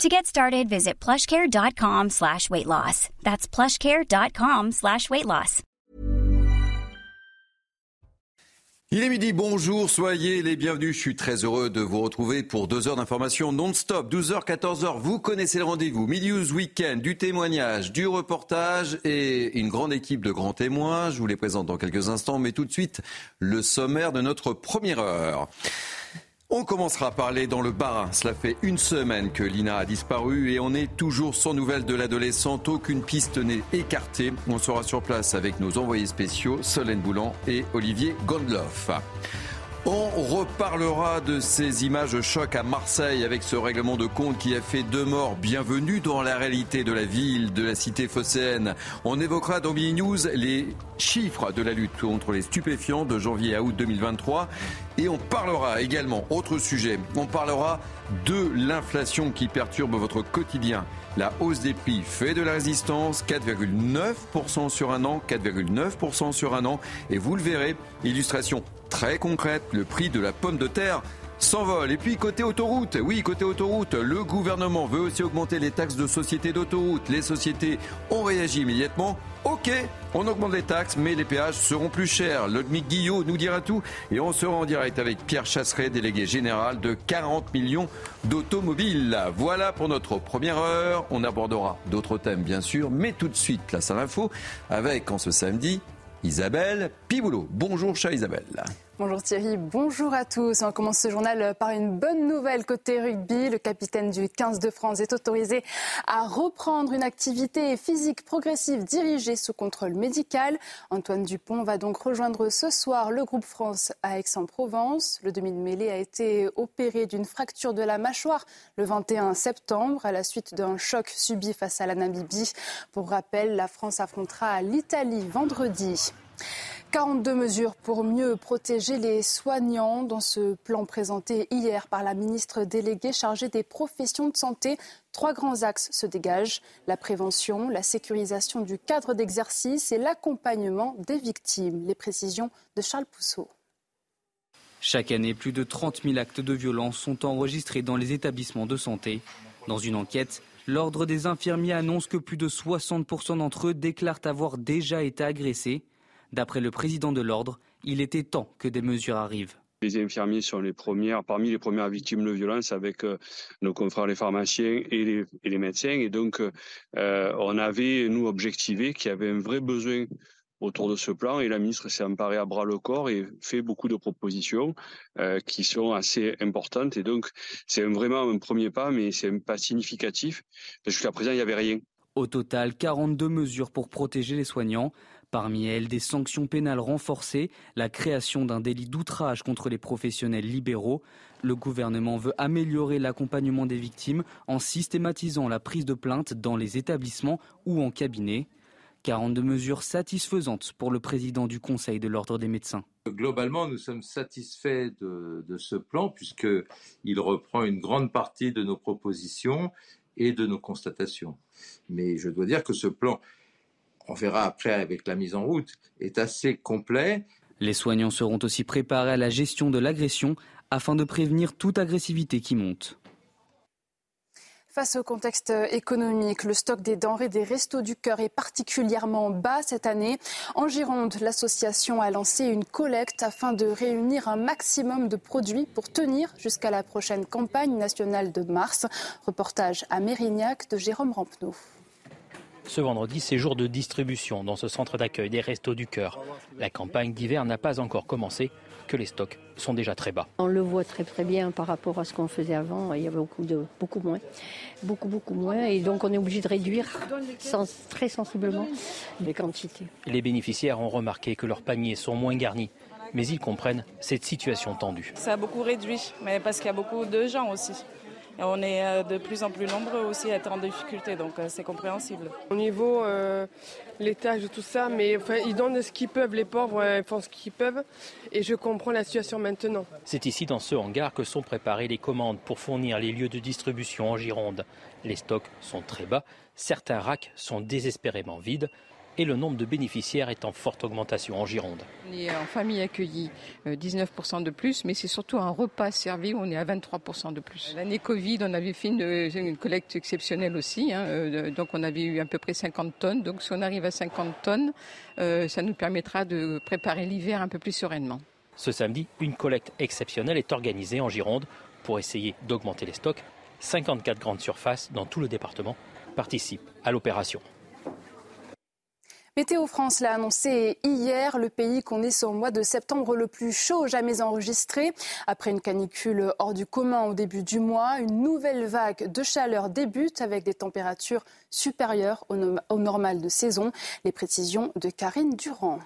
To get started, visit plushcare.com slash weight loss. That's plushcare.com slash weight loss. Il est midi, bonjour, soyez les bienvenus. Je suis très heureux de vous retrouver pour deux heures d'information non-stop. 12h, 14h, vous connaissez le rendez-vous. Midi Weekend, du témoignage, du reportage et une grande équipe de grands témoins. Je vous les présente dans quelques instants, mais tout de suite, le sommaire de notre première heure. On commencera à parler dans le Bas. Cela fait une semaine que Lina a disparu et on est toujours sans nouvelles de l'adolescente. Aucune piste n'est écartée. On sera sur place avec nos envoyés spéciaux Solène Boulan et Olivier Gondloff. On reparlera de ces images choc à Marseille avec ce règlement de compte qui a fait deux morts. Bienvenue dans la réalité de la ville, de la cité phocéenne. On évoquera dans Mini News les chiffres de la lutte contre les stupéfiants de janvier à août 2023. Et on parlera également, autre sujet, on parlera de l'inflation qui perturbe votre quotidien. La hausse des prix fait de la résistance, 4,9% sur un an, 4,9% sur un an. Et vous le verrez, illustration très concrète, le prix de la pomme de terre s'envole. Et puis côté autoroute, oui, côté autoroute, le gouvernement veut aussi augmenter les taxes de société d'autoroute. Les sociétés ont réagi immédiatement. Ok, on augmente les taxes, mais les péages seront plus chers. Le Guillot nous dira tout. Et on sera en direct avec Pierre Chasseret, délégué général de 40 millions d'automobiles. Voilà pour notre première heure. On abordera d'autres thèmes, bien sûr, mais tout de suite, place à l'info, avec, en ce samedi, Isabelle Piboulot. Bonjour, chère Isabelle. Bonjour Thierry, bonjour à tous. On commence ce journal par une bonne nouvelle côté rugby. Le capitaine du 15 de France est autorisé à reprendre une activité physique progressive dirigée sous contrôle médical. Antoine Dupont va donc rejoindre ce soir le groupe France à Aix-en-Provence. Le demi de mêlée a été opéré d'une fracture de la mâchoire le 21 septembre à la suite d'un choc subi face à la Namibie. Pour rappel, la France affrontera l'Italie vendredi. 42 mesures pour mieux protéger les soignants dans ce plan présenté hier par la ministre déléguée chargée des professions de santé. Trois grands axes se dégagent la prévention, la sécurisation du cadre d'exercice et l'accompagnement des victimes. Les précisions de Charles Pousseau. Chaque année, plus de 30 000 actes de violence sont enregistrés dans les établissements de santé. Dans une enquête, l'Ordre des infirmiers annonce que plus de 60% d'entre eux déclarent avoir déjà été agressés. D'après le président de l'ordre, il était temps que des mesures arrivent. Les infirmiers sont les premières, parmi les premières victimes de violence avec euh, nos confrères les pharmaciens et les, médecins. Et donc, euh, on avait, nous, objectivé qu'il y avait un vrai besoin autour de ce plan et la ministre s'est emparée à bras le corps et fait beaucoup de propositions euh, qui sont assez importantes. Et donc, c'est vraiment un premier pas, mais c'est un pas significatif. Jusqu'à présent, il n'y avait rien. Au total, 42 mesures pour protéger les soignants. Parmi elles, des sanctions pénales renforcées, la création d'un délit d'outrage contre les professionnels libéraux. Le gouvernement veut améliorer l'accompagnement des victimes en systématisant la prise de plainte dans les établissements ou en cabinet. 42 mesures satisfaisantes pour le président du Conseil de l'Ordre des médecins. Globalement, nous sommes satisfaits de, de ce plan puisqu'il reprend une grande partie de nos propositions et de nos constatations. Mais je dois dire que ce plan on verra après avec la mise en route, est assez complet. Les soignants seront aussi préparés à la gestion de l'agression afin de prévenir toute agressivité qui monte. Face au contexte économique, le stock des denrées des Restos du Cœur est particulièrement bas cette année. En Gironde, l'association a lancé une collecte afin de réunir un maximum de produits pour tenir jusqu'à la prochaine campagne nationale de mars. Reportage à Mérignac de Jérôme Rampenou. Ce vendredi, c'est jour de distribution dans ce centre d'accueil des Restos du Cœur. La campagne d'hiver n'a pas encore commencé, que les stocks sont déjà très bas. On le voit très très bien par rapport à ce qu'on faisait avant. Il y avait beaucoup, de, beaucoup moins. Beaucoup, beaucoup moins. Et donc on est obligé de réduire très sensiblement les quantités. Les bénéficiaires ont remarqué que leurs paniers sont moins garnis mais ils comprennent cette situation tendue. Ça a beaucoup réduit, mais parce qu'il y a beaucoup de gens aussi. On est euh, de plus en plus nombreux aussi à être en difficulté, donc euh, c'est compréhensible. Au niveau euh, l'étage, tout ça, mais ils donnent ce qu'ils peuvent, les pauvres ils font ce qu'ils peuvent, et je comprends la situation maintenant. C'est ici, dans ce hangar, que sont préparées les commandes pour fournir les lieux de distribution en Gironde. Les stocks sont très bas, certains racks sont désespérément vides et le nombre de bénéficiaires est en forte augmentation en Gironde. On est en famille accueillie 19% euh, de plus, mais c'est surtout un repas servi où on est à 23% de plus. L'année Covid, on avait fait une, collecte exceptionnelle aussi, hein, euh, donc on avait eu à peu près 50 tonnes. Donc si on arrive à 50 tonnes, euh, ça nous permettra de préparer l'hiver un peu plus sereinement. Ce samedi, une collecte exceptionnelle est organisée en Gironde pour essayer d'augmenter les stocks. 54 grandes surfaces dans tout le département participent à l'opération. Météo France l'a annoncé hier, le pays connaît son mois de septembre le plus chaud jamais enregistré. Après une canicule hors du commun au début du mois, une nouvelle vague de chaleur débute avec des températures supérieures au, normal de saison. Les précisions de Karine Durand.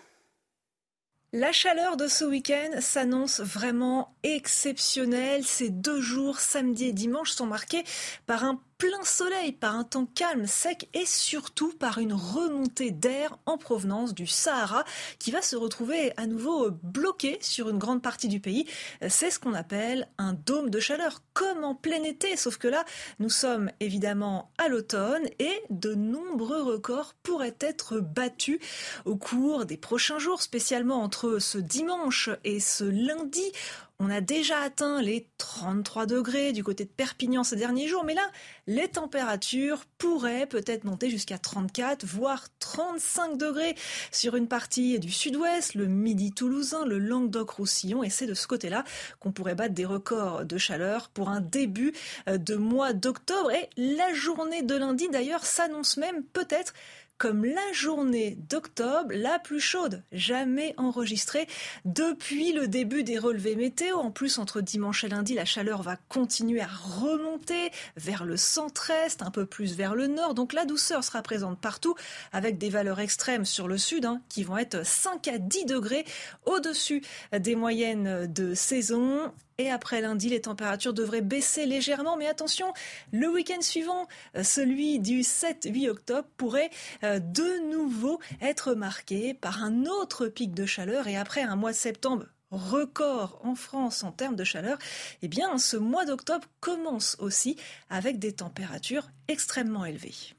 La chaleur de ce week-end s'annonce vraiment exceptionnelle. Ces deux jours, samedi et dimanche, sont marqués par un plein soleil, par un temps calme, sec et surtout par une remontée d'air en provenance du Sahara qui va se retrouver à nouveau bloqué sur une grande partie du pays. C'est ce qu'on appelle un dôme de chaleur, comme en plein été, sauf que là, nous sommes évidemment à l'automne et de nombreux records pourraient être battus au cours des prochains jours, spécialement entre ce dimanche et ce lundi. On a déjà atteint les 33 degrés du côté de Perpignan ces derniers jours, mais là, les températures pourraient peut-être monter jusqu'à 34, voire 35 degrés sur une partie du sud-ouest, le midi toulousain, le Languedoc-Roussillon, et c'est de ce côté-là qu'on pourrait battre des records de chaleur pour un début de mois d'octobre. Et la journée de lundi, d'ailleurs, s'annonce même peut-être comme la journée d'octobre la plus chaude jamais enregistrée depuis le début des relevés météo. En plus, entre dimanche et lundi, la chaleur va continuer à remonter vers le centre-est, un peu plus vers le nord. Donc la douceur sera présente partout avec des valeurs extrêmes sur le sud hein, qui vont être 5 à 10 degrés au-dessus des moyennes de saison. Et après lundi, les températures devraient baisser légèrement. Mais attention, le week-end suivant, euh, celui du 7-8 octobre, pourrait euh, de nouveau être marqué par un autre pic de chaleur. Et après un mois de septembre record en France en termes de chaleur, eh bien, ce mois d'octobre commence aussi avec des températures extrêmement élevées.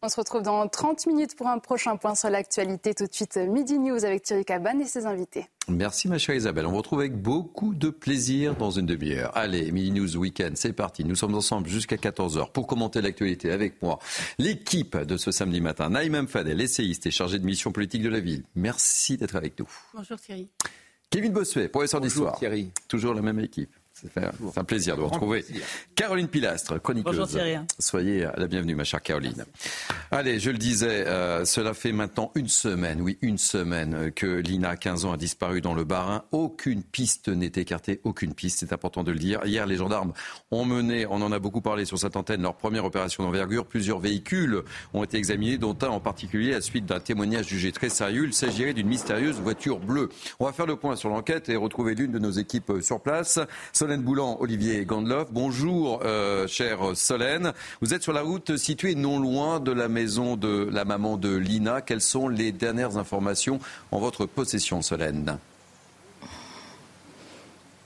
On se retrouve dans 30 minutes pour un prochain point sur l'actualité. Tout de suite, Midi News avec Thierry Cabane et ses invités. Merci ma chère Isabelle. On vous retrouve avec beaucoup de plaisir dans une demi-heure. Allez, Midi News Weekend, c'est parti. Nous sommes ensemble jusqu'à 14h pour commenter l'actualité avec moi. L'équipe de ce samedi matin, Naïm Fadel, essayiste et chargé de mission politique de la ville. Merci d'être avec nous. Bonjour Thierry. Kevin Bossuet, professeur d'histoire. Thierry. Toujours la même équipe. C'est un plaisir de vous retrouver. Caroline Pilastre, chroniqueuse. Bonjour Thierry. Soyez la bienvenue, ma chère Caroline. Allez, je le disais, euh, cela fait maintenant une semaine, oui, une semaine que Lina, 15 ans, a disparu dans le Barin. Aucune piste n'est écartée, aucune piste, c'est important de le dire. Hier, les gendarmes ont mené, on en a beaucoup parlé sur cette antenne, leur première opération d'envergure. Plusieurs véhicules ont été examinés, dont un en particulier à suite d'un témoignage jugé très sérieux. Il s'agirait d'une mystérieuse voiture bleue. On va faire le point sur l'enquête et retrouver l'une de nos équipes sur place. Solène Boulan, Olivier Gandloff. Bonjour, euh, chère Solène. Vous êtes sur la route située non loin de la maison de la maman de Lina. Quelles sont les dernières informations en votre possession, Solène?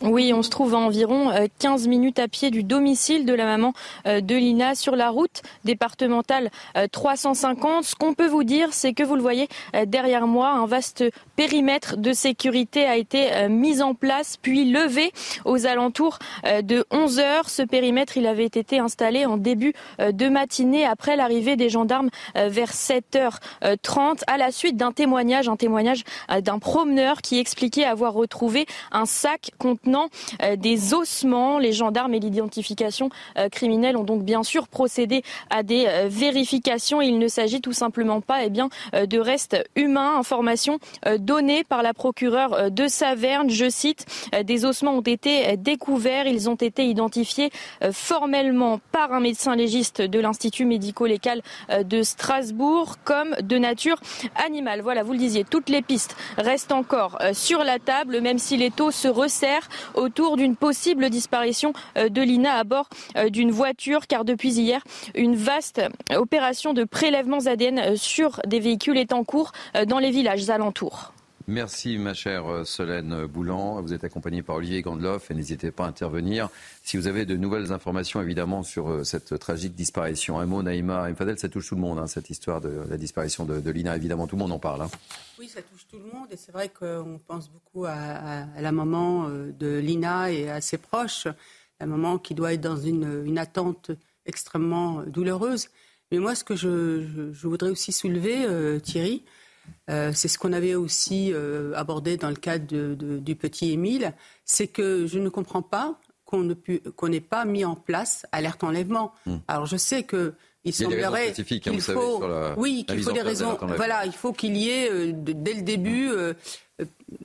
Oui, on se trouve à environ 15 euh, minutes à pied du domicile de la maman euh, de Lina sur la route départementale 350. Euh, Ce qu'on peut vous dire, c'est que vous le voyez derrière moi, un vaste périmètre de sécurité a été mis en place puis levé aux alentours de 11 heures. Ce périmètre, il avait été installé en début de matinée après l'arrivée des gendarmes vers 7h30 à la suite d'un témoignage, un témoignage d'un promeneur qui expliquait avoir retrouvé un sac contenant euh, des ossements. Les gendarmes et l'identification euh, criminelle ont donc bien sûr procédé à des euh, vérifications. Il ne s'agit tout simplement pas eh bien, de restes humains. Information donnée par la procureure de Saverne. Je cite, des ossements ont été découverts. Ils ont été identifiés formellement par un médecin légiste de l'Institut médico-légal de Strasbourg comme de nature animale. Voilà, vous le disiez, toutes les pistes restent encore sur la table, même si les taux se resserrent. Autour d'une possible disparition de Lina à bord d'une voiture, car depuis hier, une vaste opération de prélèvements ADN sur des véhicules est en cours dans les villages alentours. Merci ma chère euh, Solène Boulan. Vous êtes accompagnée par Olivier Gandloff et n'hésitez pas à intervenir si vous avez de nouvelles informations évidemment sur euh, cette tragique disparition. Un mot, Naïma Mfadel, ça touche tout le monde, hein, cette histoire de la disparition de, Lina. Évidemment, tout le monde en parle. Hein. Oui, ça touche tout le monde et c'est vrai qu'on pense beaucoup à, la maman euh, de Lina et à ses proches, la maman qui doit être dans une, attente extrêmement douloureuse. Mais moi, ce que je, voudrais aussi soulever, Thierry, euh, c'est ce qu'on avait aussi euh, abordé dans le cadre du petit Émile, c'est que je ne comprends pas qu'on n'ait pas mis en place alerte enlèvement. Hmm. Alors je sais que il, semblerait qu'il faut, oui, qu'il faut des raisons. Voilà, il faut qu'il y ait euh, dès le début,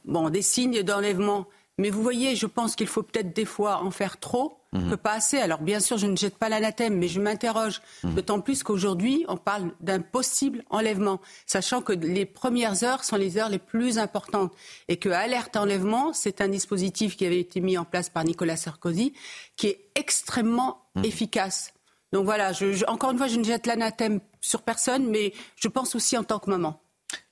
bon, des signes d'enlèvement. Mais vous voyez, je pense qu'il faut peut-être des fois en faire trop que pas assez. Alors bien sûr, je ne jette pas l'anathème, mais je m'interroge. Mhm. D'autant plus qu'aujourd'hui, on parle d'un possible enlèvement, sachant que les premières heures sont les heures les plus importantes et que alerte enlèvement, c'est un dispositif qui avait été mis en place par Nicolas Sarkozy, qui est extrêmement mhm. efficace. Donc voilà, encore une fois, je ne jette l'anathème sur personne, mais je pense aussi en tant que maman.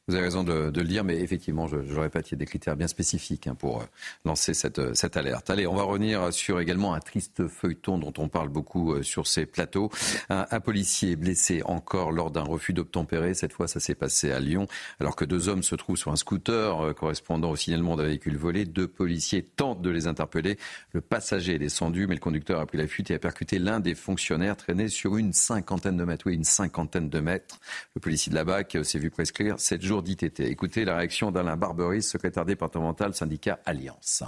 Vous avez raison de, le dire, mais effectivement, je, je répète, il y a des critères bien spécifiques hein, pour euh, lancer cette, euh, cette, alerte. Allez, on va revenir sur également un triste feuilleton dont on parle beaucoup euh, sur ces plateaux. Un, un policier blessé encore lors d'un refus d'obtempérer. Cette fois, ça s'est passé à Lyon, alors que deux hommes se trouvent sur un scooter correspondant au signalement d'un véhicule volé. Deux policiers tentent de les interpeller. Le passager est descendu, mais le conducteur a pris la fuite et a percuté l'un des fonctionnaires traîné sur une cinquantaine de mètres. Oui, une cinquantaine de mètres. Le policier de la BAC s'est vu prescrire sept jours Écoutez la réaction d'Alain Barberis, secrétaire départemental syndicat Alliance.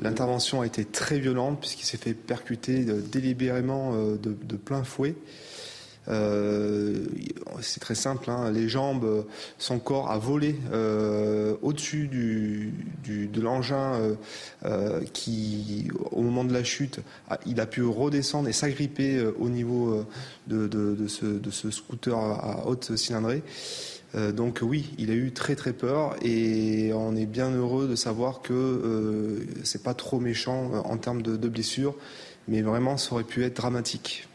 L'intervention a été très violente puisqu'il s'est fait percuter délibérément euh, de, plein fouet. Euh, c'est très simple, hein. les jambes, son corps a volé euh, au-dessus de l'engin qui, au moment de la chute, il a pu redescendre et s'agripper au niveau de, ce, scooter à haute cylindrée. Euh, donc oui, il a eu très très peur et on est bien heureux de savoir que euh, c'est pas trop méchant euh, en termes de blessures, mais vraiment ça aurait pu être dramatique.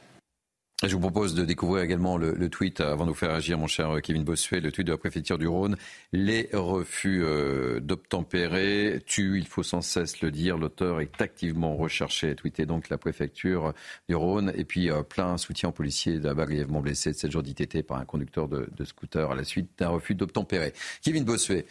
Je vous propose de découvrir également le, tweet, avant de vous faire agir, mon cher Kevin Bossuet, le tweet de la préfecture du Rhône. Les refus euh, d'obtempérer tuent, il faut sans cesse le dire. L'auteur est activement recherché. Tweeté donc la préfecture du Rhône. Et puis euh, plein soutien aux policiers là-bas grièvement blessés de 7 jours d'ITT par un conducteur de, de scooter à la suite d'un refus d'obtempérer. Kevin Bossuet,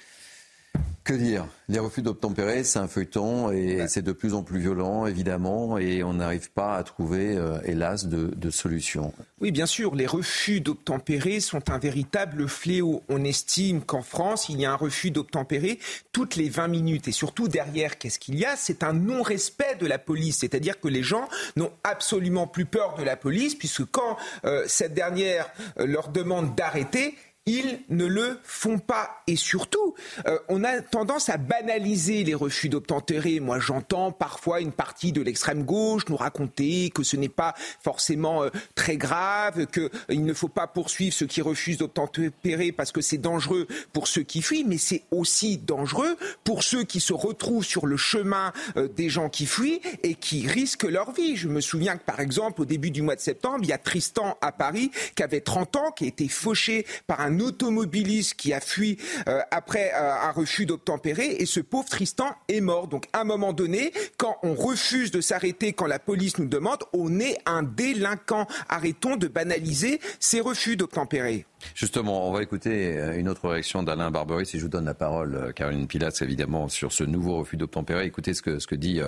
que dire? Les refus d'obtempérer, c'est un feuilleton et c'est de plus en plus violent, évidemment, et on n'arrive pas à trouver, euh, hélas, de, de solution. Oui, bien sûr, les refus d'obtempérer sont un véritable fléau. On estime qu'en France, il y a un refus d'obtempérer toutes les 20 minutes. Et surtout, derrière, qu'est-ce qu'il y a? C'est un non-respect de la police. C'est-à-dire que les gens n'ont absolument plus peur de la police, puisque quand euh, cette dernière euh, leur demande d'arrêter, ils ne le font pas. Et surtout, euh, on a tendance à banaliser les refus d'obtempérer. Moi, j'entends parfois une partie de l'extrême gauche nous raconter que ce n'est pas forcément euh, très grave, qu'il euh, ne faut pas poursuivre ceux qui refusent d'obtempérer parce que c'est dangereux pour ceux qui fuient, mais c'est aussi dangereux pour ceux qui se retrouvent sur le chemin des gens qui fuient et qui risquent leur vie. Je me souviens que, par exemple, au début du mois de septembre, il y a Tristan à Paris qui avait 30 ans, qui a été fauché par un automobiliste qui a fui euh, après euh, un refus d'obtempérer et ce pauvre Tristan est mort. Donc à un moment donné, quand on refuse de s'arrêter, quand la police nous demande, on est un délinquant. Arrêtons de banaliser ces refus d'obtempérer. Justement, on va écouter euh, une autre réaction d'Alain Barberis et je vous donne la parole, Caroline Pilas, évidemment, sur ce nouveau refus d'obtempérer. Écoutez ce que, ce que dit,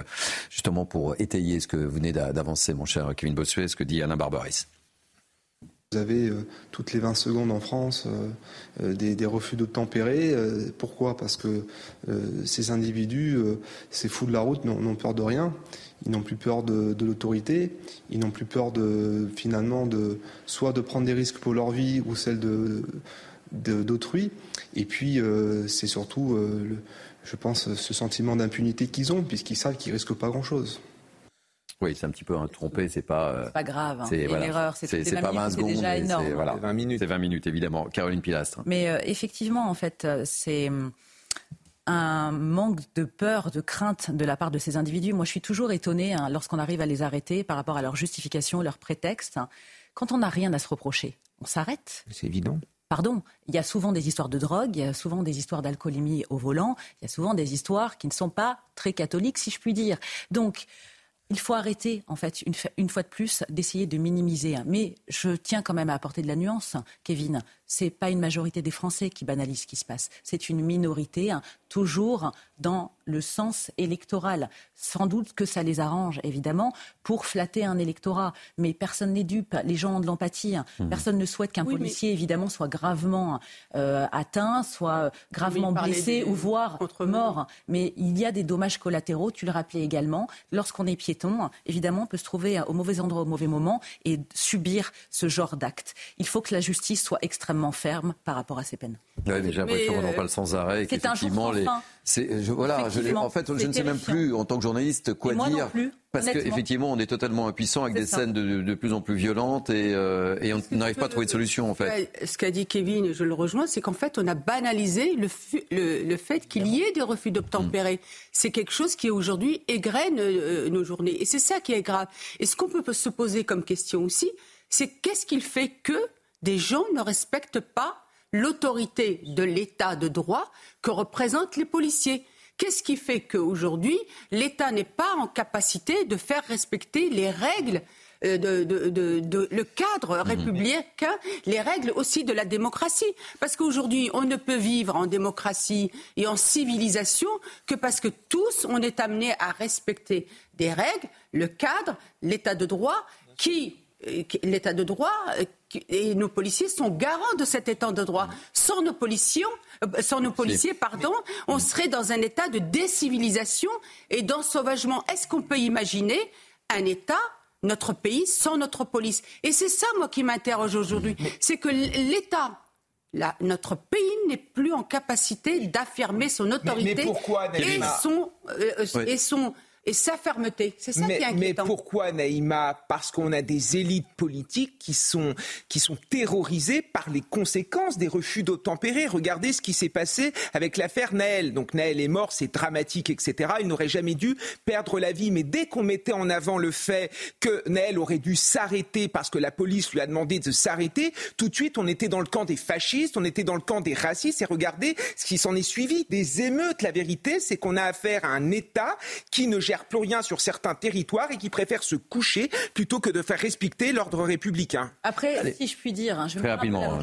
justement, pour étayer ce que vous venez d'avancer, mon cher Kevin Bossuet, ce que dit Alain Barberis. Vous avez euh, toutes les 20 secondes en France euh, euh, des, refus d'obtempérer. pourquoi? Parce que ces individus, ces fous de la route, n'ont peur de rien. Ils n'ont plus peur de, l'autorité. Ils n'ont plus peur de finalement de soit de prendre des risques pour leur vie ou celle d'autrui. Et puis c'est surtout, je pense, ce sentiment d'impunité qu'ils ont puisqu'ils savent qu'ils risquent pas grand-chose. Oui, c'est un petit peu un trompé, c'est pas. Euh, pas grave, hein. c'est voilà, erreur, c'est pas 20 secondes, c'est déjà énorme. Voilà, 20 minutes. C'est 20 minutes, évidemment. Caroline Pilastre. Mais euh, effectivement, en fait, euh, c'est un manque de peur, de crainte de la part de ces individus. Moi, je suis toujours étonnée hein, lorsqu'on arrive à les arrêter par rapport à leur justification, leur prétexte. Quand on n'a rien à se reprocher, on s'arrête. C'est évident. Pardon, il y a souvent des histoires de drogue, il y a souvent des histoires d'alcoolémie au volant, il y a souvent des histoires qui ne sont pas très catholiques, si je puis dire. Donc, il faut arrêter, en fait, une, une fois de plus, d'essayer de minimiser. Mais je tiens quand même à apporter de la nuance, Kevin. C'est pas une majorité des Français qui banalisent ce qui se passe. C'est une minorité, hein, toujours dans le sens électoral. Sans doute que ça les arrange, évidemment, pour flatter un électorat. Mais personne n'est dupe. Les gens ont de l'empathie. Hein. Mmh. Personne ne souhaite qu'un policier, évidemment, soit gravement euh, atteint, soit gravement blessé ou voire mort. Mais il y a des dommages collatéraux, tu le rappelais également. Lorsqu'on est piéton, évidemment, on peut se trouver au mauvais endroit au mauvais moment et subir ce genre d'acte. Il faut que la justice soit extrêmement ferme par rapport à ces peines. Oui, mais j'ai l'impression qu'on en parle sans arrêt. C'est un jour les... Je, voilà, je, en fait, je ne sais même plus, en tant que journaliste, quoi dire. parce qu'effectivement, on est totalement impuissant avec des scènes de, de, plus en plus violentes et, euh, et on n'arrive pas à trouver de solution, en fait. Ce qu'a dit Kevin, je le rejoins, c'est qu'en fait, on a banalisé le, le, le fait qu'il y ait des refus d'obtempérer. C'est quelque chose qui, aujourd'hui, égrène euh, nos journées. Et c'est ça qui est grave. Et ce qu'on peut se poser comme question aussi, c'est qu'est-ce qu'il fait que des gens ne respectent pas l'autorité de l'état de droit que représentent les policiers. Qu'est-ce qui fait qu'aujourd'hui, l'État n'est pas en capacité de faire respecter les règles euh, de, le cadre mmh. républicain, les règles aussi de la démocratie? Parce qu'aujourd'hui, on ne peut vivre en démocratie et en civilisation que parce que tous, on est amenés à respecter des règles, le cadre, l'état de droit, qui l'état de droit euh, et nos policiers sont garants de cet état de droit. Sans nos policiers, euh, sans nos policiers, pardon, on serait dans un état de décivilisation et d'ensauvagement. Est-ce qu'on peut imaginer un État notre pays sans notre police? Et c'est ça, moi, qui m'interroge aujourd'hui. C'est que l'État, notre pays n'est plus en capacité d'affirmer son autorité et, son, euh, et son et sa fermeté. C'est ça mais, qui est inquiétant. Mais pourquoi, Naïma? Parce qu'on a des élites politiques qui sont, qui sont terrorisées par les conséquences des refus d'obtempérer. Regardez ce qui s'est passé avec l'affaire Naël. Donc Naël est mort, c'est dramatique, etc. Il n'aurait jamais dû perdre la vie. Mais dès qu'on mettait en avant le fait que Naël aurait dû s'arrêter parce que la police lui a demandé de s'arrêter, tout de suite on était dans le camp des fascistes, on était dans le camp des racistes. Et regardez ce qui s'en est suivi. Des émeutes. La vérité, c'est qu'on a affaire à un État qui ne gère plus rien sur certains territoires et qui préfèrent se coucher plutôt que de faire respecter l'ordre républicain. Après, si je puis dire, hein, je Très rapidement,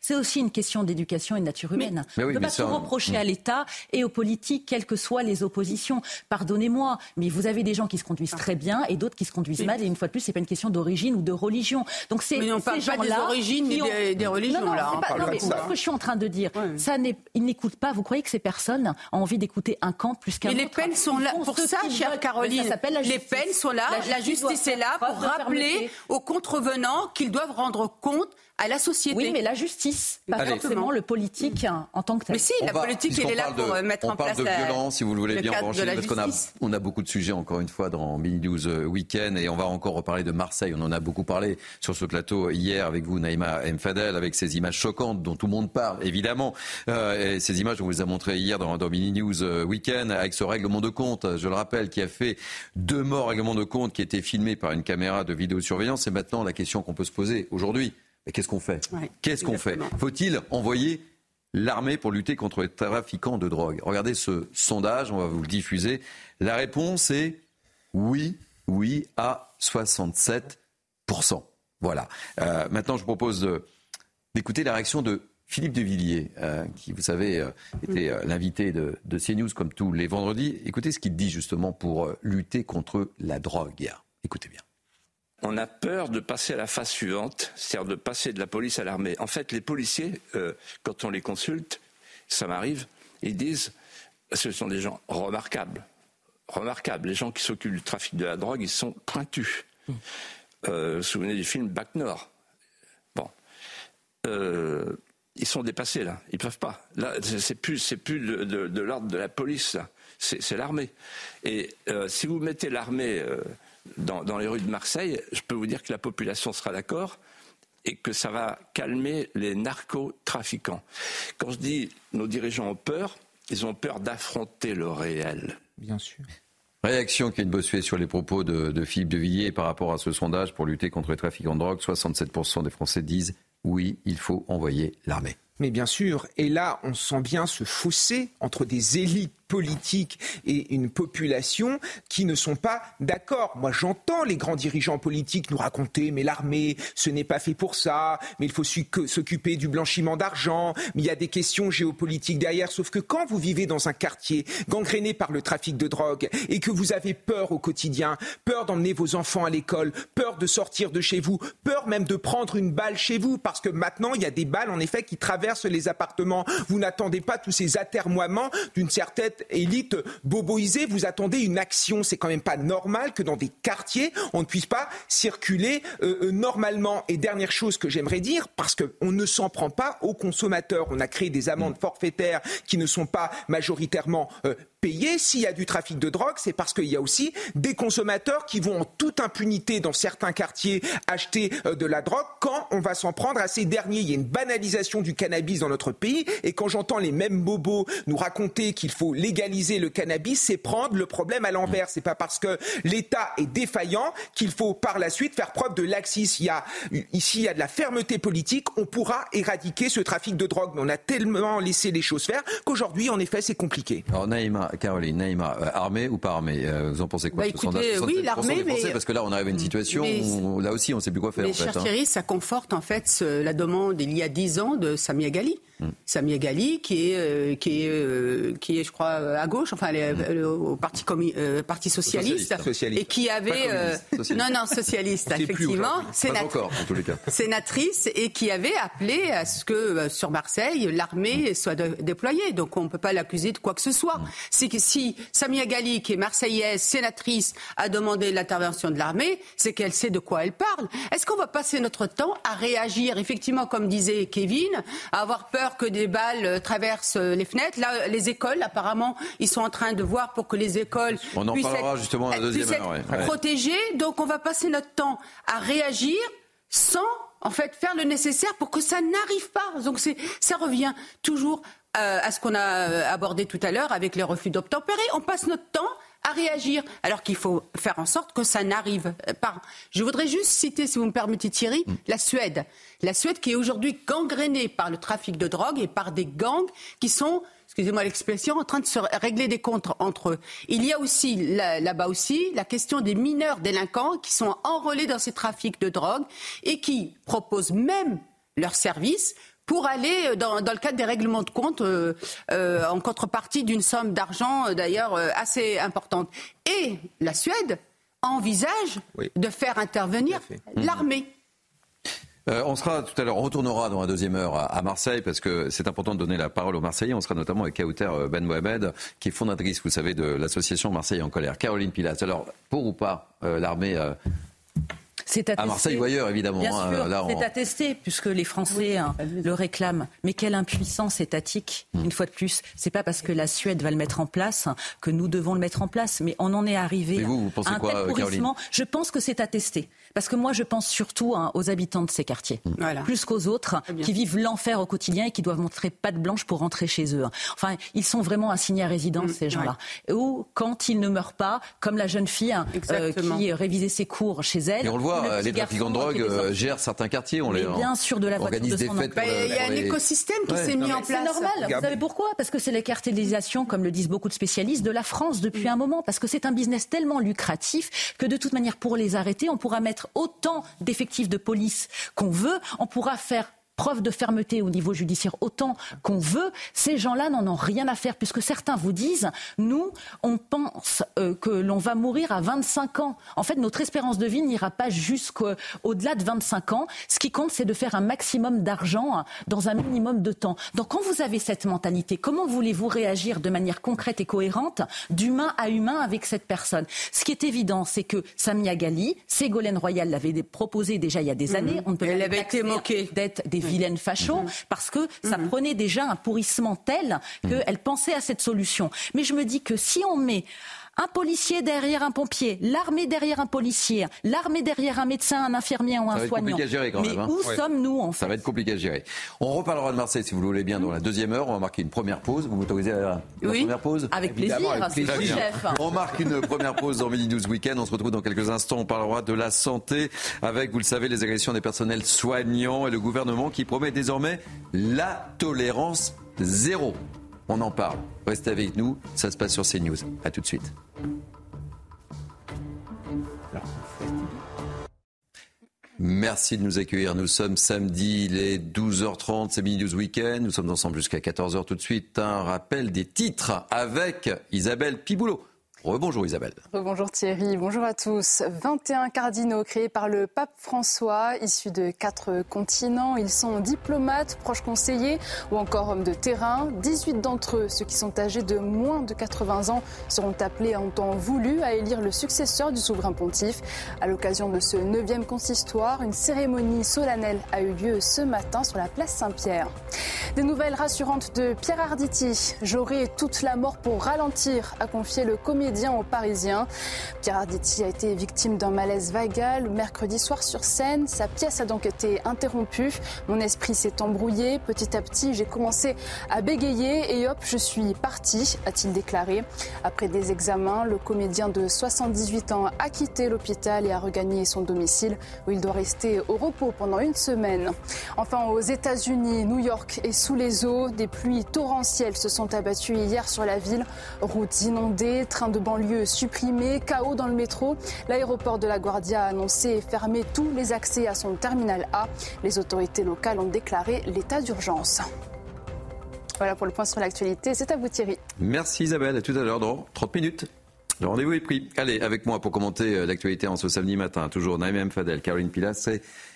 c'est aussi une question d'éducation et de nature humaine. on ne peut pas tout reprocher à l'État et aux politiques, quelles que soient les oppositions. Pardonnez-moi, mais vous avez des gens qui se conduisent très bien et d'autres qui se conduisent mal. Et une fois de plus, c'est pas une question d'origine ou de religion. Donc c'est mais on parle pas des origines et des, religions non, non, là. Pas, non, mais ce que je suis en train de dire, ça ils n'écoutent pas. Vous croyez que ces personnes ont envie d'écouter un camp plus qu'un autre Mais les peines sont là pour ça chère Caroline, les peines sont là. La justice, est là pour rappeler aux contrevenants qu'ils doivent rendre compte à la société. Oui, mais la justice, pas forcément le politique en tant que tel. Mais si, la politique, elle est là pour euh, mettre en place. On parle de violence, si vous le voulez bien, parce qu'on a, on a beaucoup de sujets, encore une fois, dans Mini News euh, Weekend, et on va encore reparler de Marseille. On en a beaucoup parlé sur ce plateau hier avec vous, Naïma Mfadel, avec ces images choquantes dont tout le monde parle, évidemment. Euh, et ces images, on vous les a montrées hier dans, dans Mini News Weekend, avec ce règlement de compte, je le rappelle, qui a fait deux morts règlement de compte, qui a été filmé par une caméra de vidéosurveillance. C'est maintenant la question qu'on peut se poser aujourd'hui. Mais qu'est-ce qu'on fait Qu'est-ce qu'on fait Faut-il envoyer l'armée pour lutter contre les trafiquants de drogue Regardez ce sondage, on va vous le diffuser. La réponse est oui, oui à 67%. Voilà. Euh, maintenant, je propose d'écouter la réaction de Philippe de Villiers, euh, qui, vous savez, euh, était l'invité de, de, CNews comme tous les vendredis. Écoutez ce qu'il dit justement pour lutter contre la drogue. Écoutez bien on a peur de passer à la phase suivante, c'est-à-dire de passer de la police à l'armée. En fait, les policiers, euh, quand on les consulte, ça m'arrive, ils disent, ce sont des gens remarquables, remarquables. Les gens qui s'occupent du trafic de la drogue, ils sont pointus. Mmh. Euh, vous vous souvenez du film Bac Nord? Bon. Euh, ils sont dépassés là, ils peuvent pas. Là, c'est plus, c'est plus de, l'ordre de la police, c'est l'armée. Et si vous mettez l'armée dans, les rues de Marseille, je peux vous dire que la population sera d'accord et que ça va calmer les narcotrafiquants. Quand je dis nos dirigeants ont peur, Ils ont peur d'affronter le réel. Bien sûr. Réaction qui est de bossuer sur les propos de, de Philippe de Villiers par rapport à ce sondage pour lutter contre les trafiquants de drogue. 67% des Français disent oui, il faut envoyer l'armée. Mais bien sûr, et là, on sent bien ce fossé entre des élites politique et une population qui ne sont pas d'accord. Moi, j'entends les grands dirigeants politiques nous raconter, mais l'armée, ce n'est pas fait pour ça, mais il faut s'occuper du blanchiment d'argent, mais il y a des questions géopolitiques derrière. Sauf que quand vous vivez dans un quartier gangréné par le trafic de drogue et que vous avez peur au quotidien, peur d'emmener vos enfants à l'école, peur de sortir de chez vous, peur même de prendre une balle chez vous, parce que maintenant, il y a des balles, en effet, qui traversent les appartements. Vous n'attendez pas tous ces atermoiements d'une certaine élite boboisée, vous attendez une action. C'est quand même pas normal que dans des quartiers, on ne puisse pas circuler euh, euh, normalement. Et dernière chose que j'aimerais dire, parce qu'on ne s'en prend pas aux consommateurs. On a créé des amendes forfaitaires qui ne sont pas majoritairement euh, payer s'il y a du trafic de drogue, c'est parce qu'il y a aussi des consommateurs qui vont en toute impunité dans certains quartiers acheter euh, de la drogue quand on va s'en prendre à ces derniers. Il y a une banalisation du cannabis dans notre pays et quand j'entends les mêmes bobos nous raconter qu'il faut légaliser le cannabis, c'est prendre le problème à l'envers. C'est pas parce que l'État est défaillant qu'il faut par la suite faire preuve de laxisme. Il y a, ici, il y a de la fermeté politique. On pourra éradiquer ce trafic de drogue, mais on a tellement laissé les choses faire qu'aujourd'hui, en effet, c'est compliqué. Caroline, Naïma, euh, armée ou pas armée euh, Vous en pensez quoi bah, écoutez, Oui, l'armée, mais... Parce que là, on arrive à une situation où, là aussi, on ne sait plus quoi faire. Mais, en fait, cher hein. Thierry, ça conforte en fait la demande il y a dix ans de Samia Gali. Samia Gali, qui est, euh, qui, est, qui est, je crois, à gauche, enfin, mm. au Parti, parti socialiste, et qui avait. Non, non, socialiste, effectivement. Sénat... encore, en tous les cas. Sénatrice, et qui avait appelé à ce que, sur Marseille, l'armée mm. soit déployée. Donc, on ne peut pas l'accuser de quoi que ce soit. C'est que si Samia Gali, qui est marseillaise, sénatrice, a demandé l'intervention de l'armée, c'est qu'elle sait de quoi elle parle. Est-ce qu'on va passer notre temps à réagir, effectivement, comme disait Kevin, à avoir peur que des balles euh, traversent euh, les fenêtres Là, les écoles, apparemment, ils sont en train de voir pour que les écoles on en puissent parlera être, justement à la deuxième heure, ouais. protégées. Donc, on va passer notre temps à réagir sans en fait faire le nécessaire pour que ça n'arrive pas. Donc c'est ça revient toujours euh, à ce qu'on a abordé tout à l'heure avec les refus d'obtempérer. On passe notre temps à réagir, alors qu'il faut faire en sorte que ça n'arrive pas. Je voudrais juste citer, si vous me permettez Thierry, Mm. la Suède. La Suède qui est aujourd'hui gangrénée par le trafic de drogue et par des gangs qui sont excusez-moi l'expression, en train de se régler des comptes entre eux. Il y a aussi, là- là-bas aussi, la question des mineurs délinquants qui sont enrôlés dans ces trafics de drogue et qui proposent même leurs services pour aller dans, dans le cadre des règlements de compte euh, euh, en contrepartie d'une somme d'argent euh, d'ailleurs assez importante. Et la Suède envisage de faire intervenir l'armée. Euh, on sera tout à l'heure, on retournera dans la deuxième heure à, à Marseille parce que c'est important de donner la parole aux Marseillais. On sera notamment avec Kauter Ben Mohamed, qui est fondatrice, vous savez, de l'association Marseille en colère. Caroline Pilat. Alors, pour ou pas euh, l'armée euh, C'est à, à Marseille ou ailleurs, évidemment. Bien hein, sûr, là, on- c'est attesté, puisque les Français hein, le réclament. Mais quelle impuissance étatique, Hmm. une fois de plus. C'est pas parce que la Suède va le mettre en place que nous devons le mettre en place. Mais on en est arrivé Et vous, vous pensez à un quoi, tel pourrissement. Caroline Je pense que c'est attesté. Parce que moi, je pense surtout hein, aux habitants de ces quartiers, Hmm. plus qu'aux autres qui vivent l'enfer au quotidien et qui doivent montrer patte blanche pour rentrer chez eux. Enfin, ils sont vraiment assignés à résidence, Hmm. ces gens-là. Ou quand ils ne meurent pas, comme la jeune fille hein, euh, qui révisait ses cours chez elle. Et on le voit, euh, les trafiquants de drogue euh, gèrent certains quartiers. On les bien sûr, de la voiture organise de des son fêtes. le- Il y a un les- écosystème qui Ouais. s'est mis Non, en mais C'est place. normal. Vous savez pourquoi? Parce que c'est la cartélisation, comme le disent beaucoup de spécialistes, de la France depuis un moment. Parce que c'est un business tellement lucratif que de toute manière, pour les arrêter, on pourra mettre autant d'effectifs de police qu'on veut. On pourra faire preuve de fermeté au niveau judiciaire autant qu'on veut, ces gens-là n'en ont rien à faire puisque certains vous disent, nous, on pense euh, que l'on va mourir à 25 ans. En fait, notre espérance de vie n'ira pas jusqu'au-delà de 25 ans. Ce qui compte, c'est de faire un maximum d'argent hein, dans un minimum de temps. Donc quand vous avez cette mentalité, comment voulez-vous réagir de manière concrète et cohérente d'humain à humain avec cette personne? Ce qui est évident, c'est que Samia Gali, Ségolène Royal l'avait proposé déjà il y a des années. On ne peut Elle pas avait été moquée. d'être des vilaines fachos parce que ça prenait déjà un pourrissement tel qu'elle pensait à cette solution. Mais je me dis que si on met Un policier derrière un pompier, l'armée derrière un policier, l'armée derrière un médecin, un infirmier ou un ça va soignant. Être compliqué à gérer quand Mais même, hein. où sommes-nous en fait Ça va être compliqué à gérer. On reparlera de Marseille si vous le voulez bien dans la deuxième heure. On va marquer une première pause. Vous m'autorisez à la Oui. première pause Avec plaisir, vous, bien. chef. On marque une première pause dans News Weekend. On se retrouve dans quelques instants. On parlera de la santé avec, vous le savez, les agressions des personnels soignants et le gouvernement qui promet désormais la tolérance zéro. On en parle. Restez avec nous. Ça se passe sur CNews. À tout de suite. Merci de nous accueillir. Nous sommes samedi, il est 12h30, c'est Mini News Weekend. Nous sommes ensemble jusqu'à 14h tout de suite. Un rappel des titres avec Isabelle Piboulot. Rebonjour Isabelle. Bonjour Thierry, bonjour à tous. 21 cardinaux créés par le pape François, issus de quatre continents. Ils sont diplomates, proches conseillers ou encore hommes de terrain. 18 d'entre eux, ceux qui sont âgés de moins de 80 ans, seront appelés en temps voulu à élire le successeur du souverain pontife. À l'occasion de ce 9e consistoire, une cérémonie solennelle a eu lieu ce matin sur la place Saint-Pierre. Des nouvelles rassurantes de Pierre Arditi. J'aurai toute la mort pour ralentir, a confié le comédien aux. Pierre Arditi a été victime d'un malaise vagal mercredi soir sur scène. Sa pièce a donc été interrompue. Mon esprit s'est embrouillé. Petit à petit, j'ai commencé à bégayer et hop, je suis parti, a-t-il déclaré. Après des examens, le comédien de 78 ans a quitté l'hôpital et a regagné son domicile où il doit rester au repos pendant une semaine. Enfin, aux États-Unis, New York est sous les eaux. Des pluies torrentielles se sont abattues hier sur la ville. Routes inondées, trains de banlieue supprimés, chaos dans le métro. L'aéroport de la Guardia a annoncé fermer tous les accès à son terminal A. Les autorités locales ont déclaré l'état d'urgence. Voilà pour le point sur l'actualité. C'est à vous Thierry. Merci Isabelle. À tout à l'heure dans 30 minutes. Le rendez-vous est pris. Allez, avec moi pour commenter euh, l'actualité en ce samedi matin. Toujours Naïm Fadel, Caroline Pilas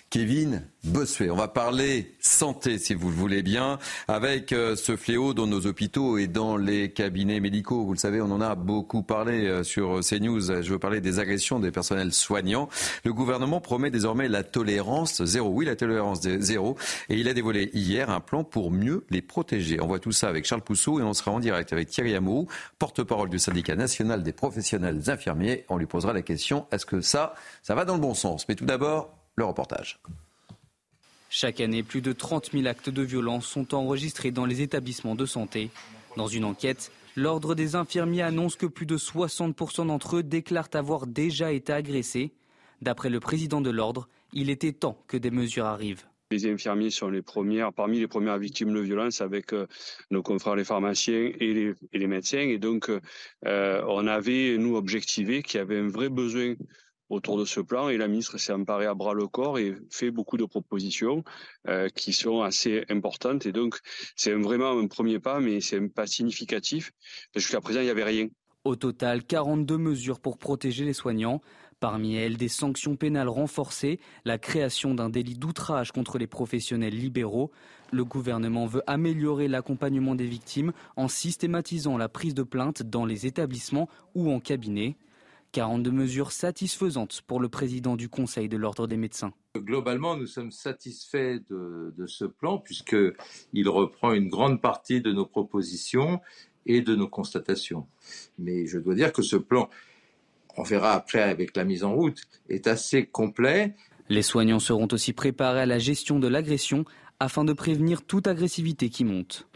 Kevin Bossuet. On va parler santé, si vous le voulez bien, avec euh, ce fléau dans nos hôpitaux et dans les cabinets médicaux. Vous le savez, on en a beaucoup parlé euh, sur CNews. Je veux parler des agressions des personnels soignants. Le gouvernement promet désormais la tolérance zéro. Oui, la tolérance zéro. Et il a dévoilé hier un plan pour mieux les protéger. On voit tout ça avec Charles Pousseau et on sera en direct avec Thierry Amourou, porte-parole du syndicat national des professionnels infirmiers. On lui posera la question, est-ce que ça, ça va dans le bon sens? Mais tout d'abord, le reportage. Chaque année, plus de 30 000 actes de violence sont enregistrés dans les établissements de santé. Dans une enquête, l'Ordre des infirmiers annonce que plus de 60% d'entre eux déclarent avoir déjà été agressés. D'après le président de l'Ordre, il était temps que des mesures arrivent. Les infirmiers sont les premières, parmi les premières victimes de violence avec euh, nos confrères les pharmaciens et les, et les médecins. Et donc, euh, on avait, nous, objectivé qu'il y avait un vrai besoin autour de ce plan et la ministre s'est emparée à bras le corps et fait beaucoup de propositions euh, qui sont assez importantes et donc c'est vraiment un premier pas mais c'est un pas significatif jusqu'à présent il n'y avait rien. Au total, 42 mesures pour protéger les soignants. Parmi elles, des sanctions pénales renforcées, la création d'un délit d'outrage contre les professionnels libéraux. Le gouvernement veut améliorer l'accompagnement des victimes en systématisant la prise de plainte dans les établissements ou en cabinet. 42 mesures satisfaisantes pour le président du Conseil de l'Ordre des médecins. Globalement, nous sommes satisfaits de, de ce plan puisqu'il reprend une grande partie de nos propositions et de nos constatations. Mais je dois dire que ce plan, on verra après avec la mise en route, est assez complet. Les soignants seront aussi préparés à la gestion de l'agression afin de prévenir toute agressivité qui monte.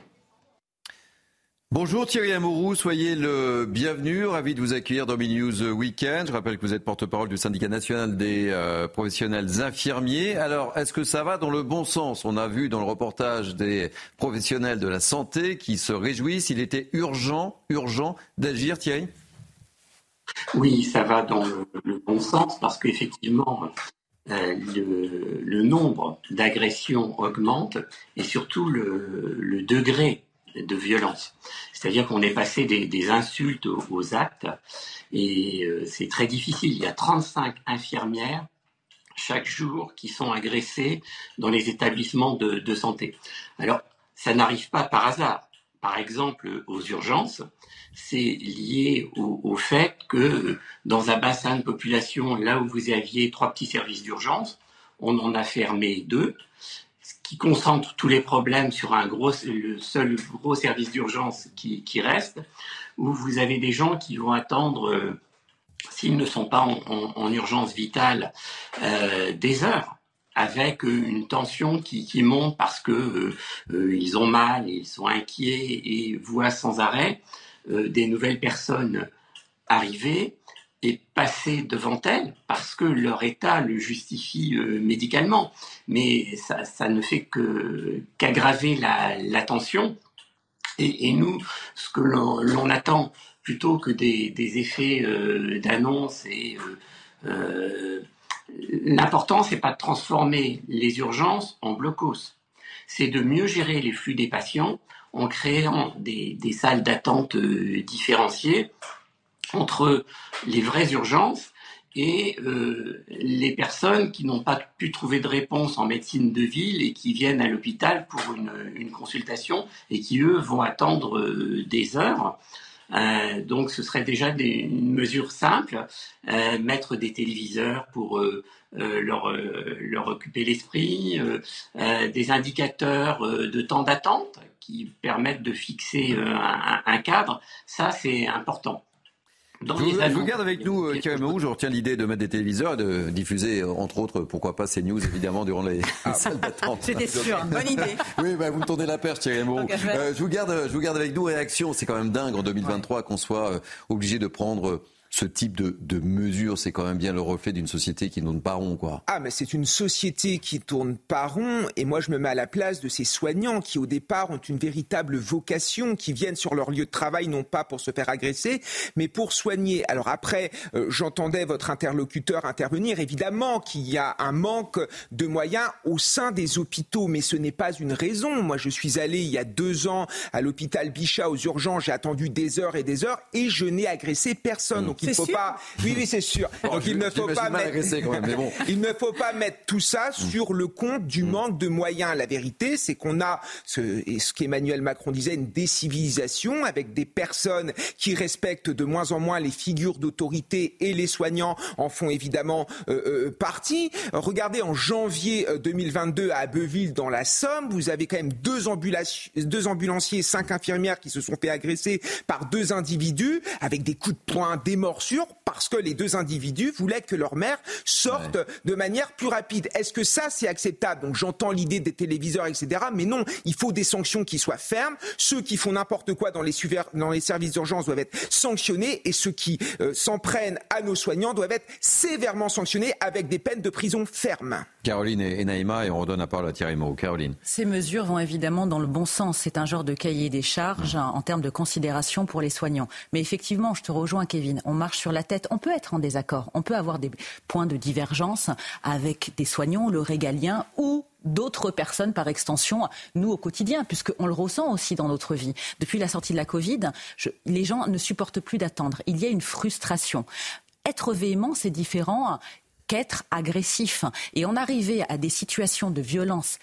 Bonjour Thierry Amourou, soyez le bienvenu, ravi de vous accueillir dans News Weekend. Je rappelle que vous êtes porte-parole du syndicat national des euh, professionnels infirmiers. Alors, est-ce que ça va dans le bon sens? On a vu dans le reportage des professionnels de la santé qui se réjouissent. Il était urgent, urgent d'agir, Thierry? Oui, ça va dans le, bon sens parce qu'effectivement, euh, le, nombre d'agressions augmente et surtout le degré de violence. C'est-à-dire qu'on est passé des, insultes aux, actes et euh, c'est très difficile. Il y a 35 infirmières chaque jour qui sont agressées dans les établissements de, santé. Alors, ça n'arrive pas par hasard. Par exemple, aux urgences, c'est lié au, fait que dans un bassin de population, là où vous aviez trois petits services d'urgence, on en a fermé deux, qui concentre tous les problèmes sur un gros, le seul gros service d'urgence qui, qui, reste, où vous avez des gens qui vont attendre, euh, s'ils ne sont pas en, en, en urgence vitale, euh, des heures avec une tension qui, qui monte parce que euh, euh, ils ont mal, ils sont inquiets et voient sans arrêt euh, des nouvelles personnes arriver et passer devant elles parce que leur état le justifie euh, médicalement. Mais ça, ne fait qu'aggraver la, tension. Et, nous, ce que l'on attend plutôt que des, effets euh, d'annonce et L'important, c'est pas de transformer les urgences en blocos, c'est de mieux gérer les flux des patients en créant des, des salles d'attente euh, différenciées entre les vraies urgences et euh, les personnes qui n'ont pas pu trouver de réponse en médecine de ville et qui viennent à l'hôpital pour une, consultation et qui, eux, vont attendre euh, des heures. Euh, donc ce serait déjà une mesure simple, mettre des téléviseurs pour leur, occuper l'esprit, des indicateurs de temps d'attente qui permettent de fixer un cadre, ça c'est important. Dans je, vous, je vous garde avec nous, Karim Rouge. Je retiens l'idée de mettre des téléviseurs et de diffuser, entre autres, pourquoi pas ces news, évidemment, durant les ah. salles d'attente. C'était sûr, bonne idée. oui, bah, vous me tournez la perche, Thierry Moreau. Euh, je, vous garde, je vous garde avec nous. Réaction, c'est quand même dingue en 2023 ouais. qu'on soit euh, obligé de prendre ce type de, de mesures, c'est quand même bien le reflet d'une société qui ne tourne pas rond, quoi. Ah, mais c'est une société qui tourne pas rond, et moi je me mets à la place de ces soignants qui au départ ont une véritable vocation, qui viennent sur leur lieu de travail non pas pour se faire agresser, mais pour soigner. Alors après, euh, j'entendais votre interlocuteur intervenir, évidemment qu'il y a un manque de moyens au sein des hôpitaux, mais ce n'est pas une raison. Moi je suis allé il y a deux ans à l'hôpital Bichat aux urgences, j'ai attendu des heures et des heures, et je n'ai agressé personne. Mmh. Donc il ne faut sûr pas. Oui, oui, c'est sûr. Bon, Donc je, il ne faut pas mettre. Quand même, mais bon. il ne faut pas mettre tout ça Mm. sur le compte du manque de moyens. La vérité, c'est qu'on a ce, et ce qu'Emmanuel Macron disait, une décivilisation avec des personnes qui respectent de moins en moins les figures d'autorité et les soignants en font évidemment euh, euh, partie. Regardez en janvier 2022 à Abbeville dans la Somme, vous avez quand même deux, deux ambulanciers, cinq infirmières qui se sont fait agresser par deux individus avec des coups de poing, des parce que les deux individus voulaient que leur mère sorte ouais. de manière plus rapide. Est-ce que ça, c'est acceptable? Donc j'entends l'idée des téléviseurs, etc. Mais non, il faut des sanctions qui soient fermes. Ceux qui font n'importe quoi dans les, dans les services d'urgence doivent être sanctionnés et ceux qui euh, s'en prennent à nos soignants doivent être sévèrement sanctionnés avec des peines de prison fermes. Caroline et Naïma, et on redonne la parole à Thierry Moreau. Caroline. Ces mesures vont évidemment dans le bon sens. C'est un genre de cahier des charges mmh. en termes de considération pour les soignants. Mais effectivement, je te rejoins, Kevin. On marche sur la tête. On peut être en désaccord. On peut avoir des points de divergence avec des soignants, le régalien ou d'autres personnes par extension, nous au quotidien, puisqu'on le ressent aussi dans notre vie. Depuis la sortie de la Covid, les gens ne supportent plus d'attendre. Il y a une frustration. Être véhément, c'est différent qu'être agressif. Et en arriver à des situations de violence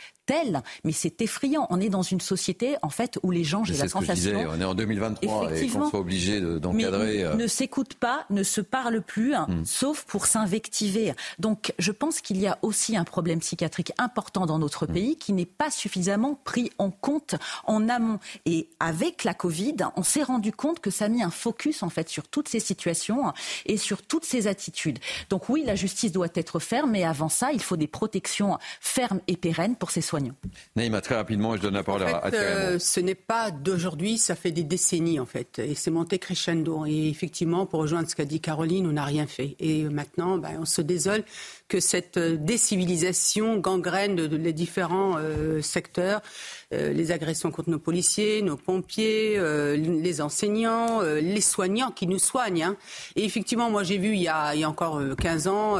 mais c'est effrayant. On est dans une société en fait où les gens, j'ai la sensation, on est en 2023 et qu'on soit obligé d'encadrer. De, ne s'écoutent pas, ne se parlent plus, hmm. sauf pour s'invectiver. Donc, je pense qu'il y a aussi un problème psychiatrique important dans notre hmm. pays qui n'est pas suffisamment pris en compte en amont. Et avec la Covid, on s'est rendu compte que ça a mis un focus en fait sur toutes ces situations et sur toutes ces attitudes. Donc oui, la justice doit être ferme, mais avant ça, il faut des protections fermes et pérennes pour ces soignants. Naïma, très rapidement, je donne la parole en fait, à, à euh, Ce n'est pas d'aujourd'hui, ça fait des décennies en fait. Et c'est monté crescendo. Et effectivement, pour rejoindre ce qu'a dit Caroline, on n'a rien fait. Et maintenant, ben, on se désole que cette décivilisation gangrène de, de les différents euh, secteurs. Euh, les agressions contre nos policiers, nos pompiers, euh, les enseignants, euh, les soignants qui nous soignent. Hein. Et effectivement, moi j'ai vu il y, a, il y a encore 15 ans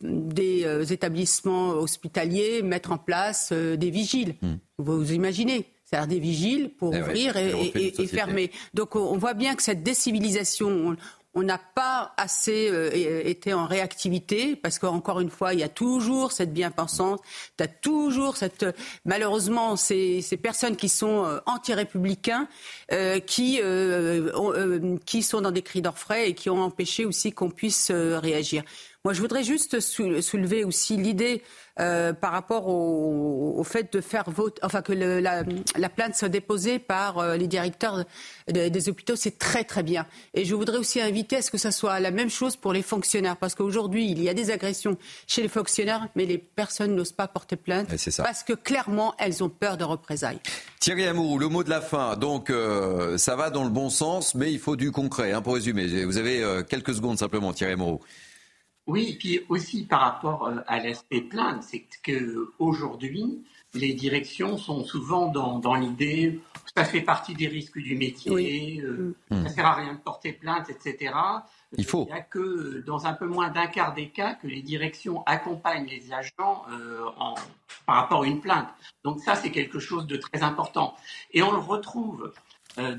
des établissements hospitaliers mettre en place des vigiles. Mmh. Vous, vous imaginez c'est-à-dire des vigiles pour eh ouvrir ouais, et, et, et, fermer. Donc on voit bien que cette décivilisation, on, on n'a pas assez euh, été en réactivité parce qu'encore une fois, il y a toujours cette bien-pensance, il y a toujours cette malheureusement ces, personnes qui sont euh, anti-républicains euh, qui qui sont dans des cris d'orfraie et qui ont empêché aussi qu'on puisse réagir. Moi, je voudrais juste soulever aussi l'idée euh, par rapport au, fait de faire vote, enfin que la, plainte soit déposée par euh, les directeurs des hôpitaux, c'est très très bien. Et je voudrais aussi inviter à ce que ça soit la même chose pour les fonctionnaires, parce qu'aujourd'hui il y a des agressions chez les fonctionnaires, mais les personnes n'osent pas porter plainte parce que clairement elles ont peur de représailles. Thierry Amourou, le mot de la fin. Donc euh, ça va dans le bon sens, mais il faut du concret. Hein, pour résumer, vous avez quelques secondes simplement, Thierry Amourou. Oui, et puis aussi par rapport euh, à l'aspect plainte, c'est que aujourd'hui, les directions sont souvent dans, dans l'idée, ça fait partie des risques du métier, euh, mm. ça sert à rien de porter plainte, etc. Il faut. Il n'y a que dans un peu moins d'un quart des cas que les directions accompagnent les agents euh, en, par rapport à une plainte. Donc ça, c'est quelque chose de très important. Et on le retrouve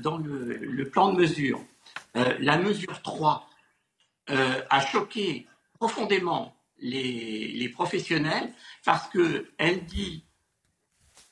dans le, le, plan de mesure. la mesure 3 a choqué profondément les, professionnels parce qu'elle dit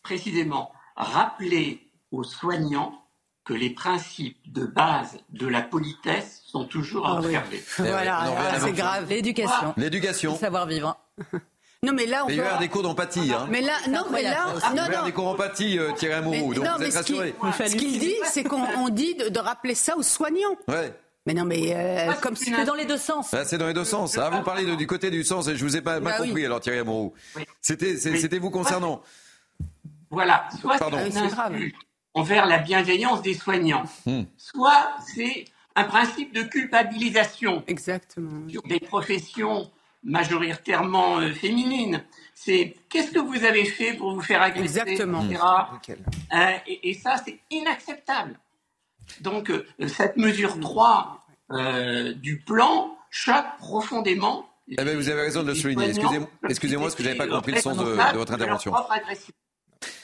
précisément rappeler aux soignants que les principes de base de la politesse sont toujours ah observés. Voilà, c'est grave. L'éducation. L'éducation. savoir vivre. Non, mais là, on il y a des cours d'empathie. Hein. Mais là, non, mais là, non, non. des cours d'empathie, euh, Thierry Amourou. Donc vous êtes rassurés. Ce qu'il dit, c'est qu'on dit de, de, rappeler ça aux soignants. Ouais. Mais non, mais euh, comme c'est dans les deux sens. Ah, c'est dans les deux sens. Ah, vous parlez du côté du sens et je vous ai pas mal bah compris alors Thierry Amourou. C'était c'était vous concernant. Voilà. Soit c'est un insulte envers la bienveillance des soignants, hmm. soit c'est un principe de culpabilisation. Exactement. Sur des professions majoritairement euh, féminines. C'est qu'est-ce que vous avez fait pour vous faire agresser, Exactement. Euh, et, et ça, c'est inacceptable. Donc euh, cette mesure 3 euh, du plan choque profondément. Eh ben, vous avez raison de le souligner. Excusez-moi, excusez parce que je n'avais pas compris le sens de, de votre intervention.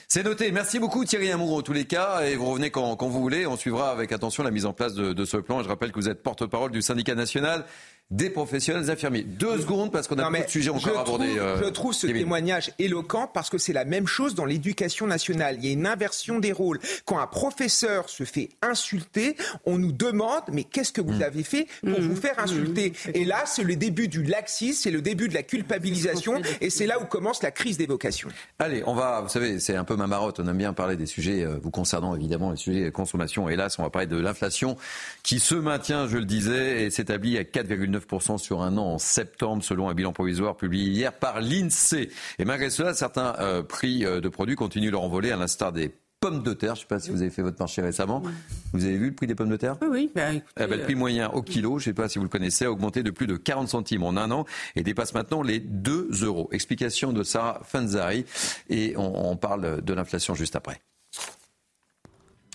C'est noté. Merci beaucoup Thierry Amour en tous les cas. Et vous revenez quand, vous voulez. On suivra avec attention la mise en place de, de ce plan. Je rappelle que vous êtes porte-parole du syndicat national des professionnels infirmiers. Deux secondes parce qu'on a beaucoup de sujets encore à aborder. Euh, je trouve ce témoignage éloquent parce que c'est la même chose dans l'éducation nationale. Il y a une inversion des rôles. Quand un professeur se fait insulter, on nous demande mais qu'est-ce que vous mm. avez fait pour mm. vous faire insulter mm. Et là, c'est le début du laxisme, c'est le début de la culpabilisation et c'est là où commence la crise des vocations. Allez, on va, vous savez, c'est un peu ma marotte. On aime bien parler des sujets euh, vous concernant évidemment, les sujets de consommation. Hélas, on va parler de l'inflation qui se maintient, je le disais, et s'établit à 4,9 sur un an en septembre, selon un bilan provisoire publié hier par l'INSEE. Et malgré cela, certains euh, prix euh, de produits continuent leur envolée, à l'instar des pommes de terre. Je ne sais pas si vous avez fait votre marché récemment. Vous avez vu le prix des pommes de terre? Oui, oui. Bah, eh ben, le prix moyen au kilo, je ne sais pas si vous le connaissez, a augmenté de plus de 40 centimes en un an et dépasse maintenant les 2 euros. Explication de Sarah Fanzari et on parle de l'inflation juste après.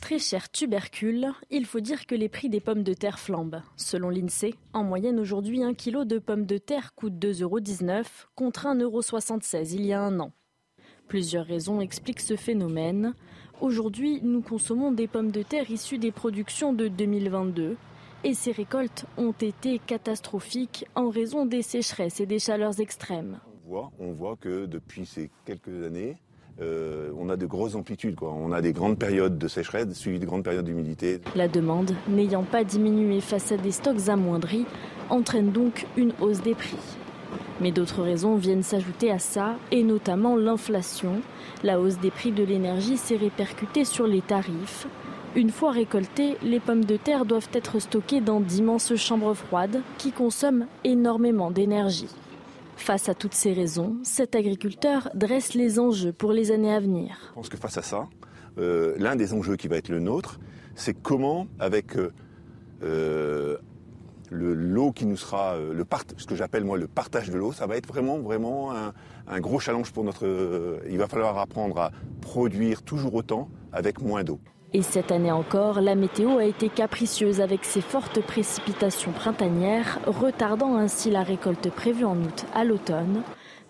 Très cher tubercule, il faut dire que les prix des pommes de terre flambent. Selon l'INSEE, en moyenne aujourd'hui, un kilo de pommes de terre coûte 2,19 euros contre 1,76 euros il y a un an. Plusieurs raisons expliquent ce phénomène. Aujourd'hui, nous consommons des pommes de terre issues des productions de 2022 et ces récoltes ont été catastrophiques en raison des sécheresses et des chaleurs extrêmes. On voit, on voit que depuis ces quelques années, euh, on a de grosses amplitudes. On a des grandes périodes de sécheresse suivies de grandes périodes d'humidité. La demande, n'ayant pas diminué face à des stocks amoindris, entraîne donc une hausse des prix. Mais d'autres raisons viennent s'ajouter à ça, et notamment l'inflation. La hausse des prix de l'énergie s'est répercutée sur les tarifs. Une fois récoltées, les pommes de terre doivent être stockées dans d'immenses chambres froides qui consomment énormément d'énergie. Face à toutes ces raisons, cet agriculteur dresse les enjeux pour les années à venir. Je pense que face à ça, euh, l'un des enjeux qui va être le nôtre, c'est comment, avec euh, euh, le lot qui nous sera, ce que j'appelle moi le partage de l'eau, ça va être vraiment, vraiment un gros challenge pour notre. il va falloir apprendre à produire toujours autant avec moins d'eau. Et cette année encore, la météo a été capricieuse avec ses fortes précipitations printanières, retardant ainsi la récolte prévue en août à l'automne.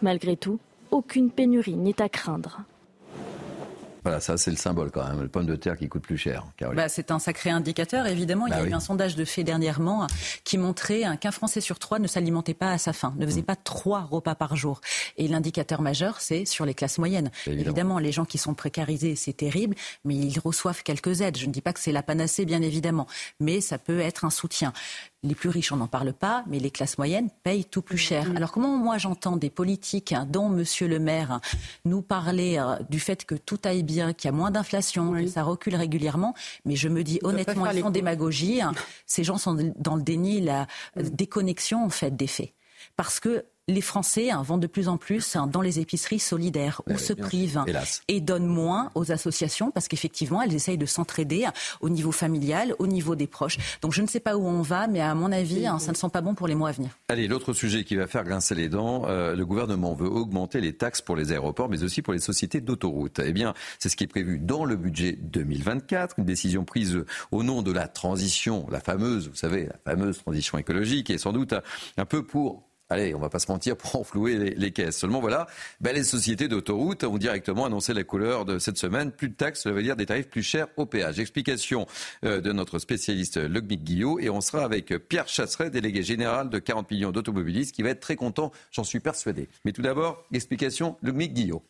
Malgré tout, aucune pénurie n'est à craindre. Voilà, ça c'est le symbole quand même, le pomme de terre qui coûte plus cher. Bah, c'est un sacré indicateur, évidemment. Il y a bah eu un sondage de fait dernièrement qui montrait qu'un Français sur trois ne s'alimentait pas à sa faim, ne faisait mm. pas trois repas par jour. Et l'indicateur majeur, c'est sur les classes moyennes. Évidemment. les gens qui sont précarisés, c'est terrible, mais ils reçoivent quelques aides. Je ne dis pas que c'est la panacée, bien évidemment, mais ça peut être un soutien. Les plus riches, on n'en parle pas, mais les classes moyennes payent tout plus cher. Alors comment moi j'entends des politiques, hein, dont Monsieur le maire, hein, nous parler euh, du fait que tout aille bien, qu'il y a moins d'inflation, que ça recule régulièrement, mais je me dis honnêtement, ils font démagogie. Hein. Ces gens sont dans le déni, la déconnexion en fait des faits. Parce que les Français hein, vont de plus en plus hein, dans les épiceries solidaires ou se privent et donnent moins aux associations parce qu'effectivement, elles essayent de s'entraider hein, au niveau familial, au niveau des proches. Donc je ne sais pas où on va, mais à mon avis, ça ne sent pas bon pour les mois à venir. Allez, l'autre sujet qui va faire grincer les dents, euh, le gouvernement veut augmenter les taxes pour les aéroports, mais aussi pour les sociétés d'autoroutes. Eh bien, c'est ce qui est prévu dans le budget 2024, une décision prise au nom de la transition, la fameuse, vous savez, la fameuse transition écologique, et sans doute un peu pour allez, on va pas se mentir, pour enflouer les, caisses. Seulement voilà, ben, les sociétés d'autoroutes ont directement annoncé la couleur de cette semaine. Plus de taxes, ça veut dire des tarifs plus chers au péage. Explication euh, de notre spécialiste Luc Guillot et on sera avec Pierre Chasseret, délégué général de 40 millions d'automobilistes, qui va être très content, j'en suis persuadé. Mais tout d'abord, explication Luc Guillot.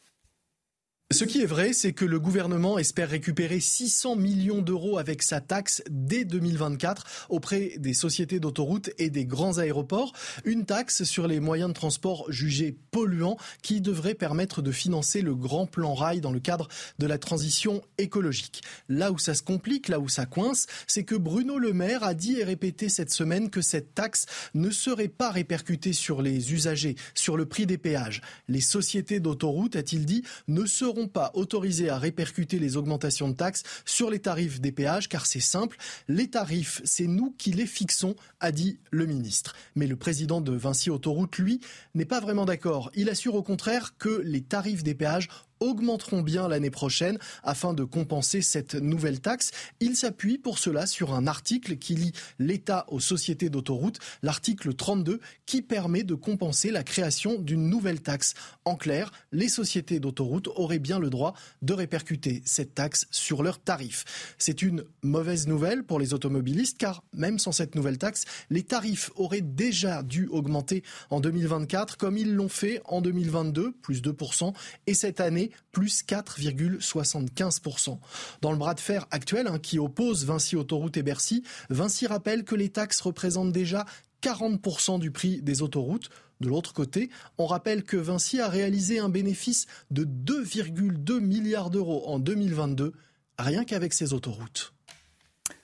Ce qui est vrai, c'est que le gouvernement espère récupérer 600 millions d'euros avec sa taxe dès 2024 auprès des sociétés d'autoroutes et des grands aéroports. Une taxe sur les moyens de transport jugés polluants qui devrait permettre de financer le grand plan rail dans le cadre de la transition écologique. Là où ça se complique, là où ça coince, c'est que Bruno Le Maire a dit et répété cette semaine que cette taxe ne serait pas répercutée sur les usagers, sur le prix des péages. Les sociétés d'autoroutes, a-t-il dit, ne seront pas autorisés à répercuter les augmentations de taxes sur les tarifs des péages, car c'est simple, les tarifs, c'est nous qui les fixons, a dit le ministre. Mais le président de Vinci Autoroute, lui, n'est pas vraiment d'accord. Il assure au contraire que les tarifs des péages augmenteront bien l'année prochaine afin de compenser cette nouvelle taxe. Il s'appuie pour cela sur un article qui lie l'État aux sociétés d'autoroutes, l'article 32, qui permet de compenser la création d'une nouvelle taxe. En clair, les sociétés d'autoroutes auraient bien le droit de répercuter cette taxe sur leurs tarifs. C'est une mauvaise nouvelle pour les automobilistes car même sans cette nouvelle taxe, les tarifs auraient déjà dû augmenter en 2024 comme ils l'ont fait en 2022, plus 2%, et cette année, plus 4,75%. Dans le bras de fer actuel hein, qui oppose Vinci Autoroute et Bercy, Vinci rappelle que les taxes représentent déjà 40% du prix des autoroutes. De l'autre côté, on rappelle que Vinci a réalisé un bénéfice de 2,2 milliards d'euros en 2022, rien qu'avec ses autoroutes.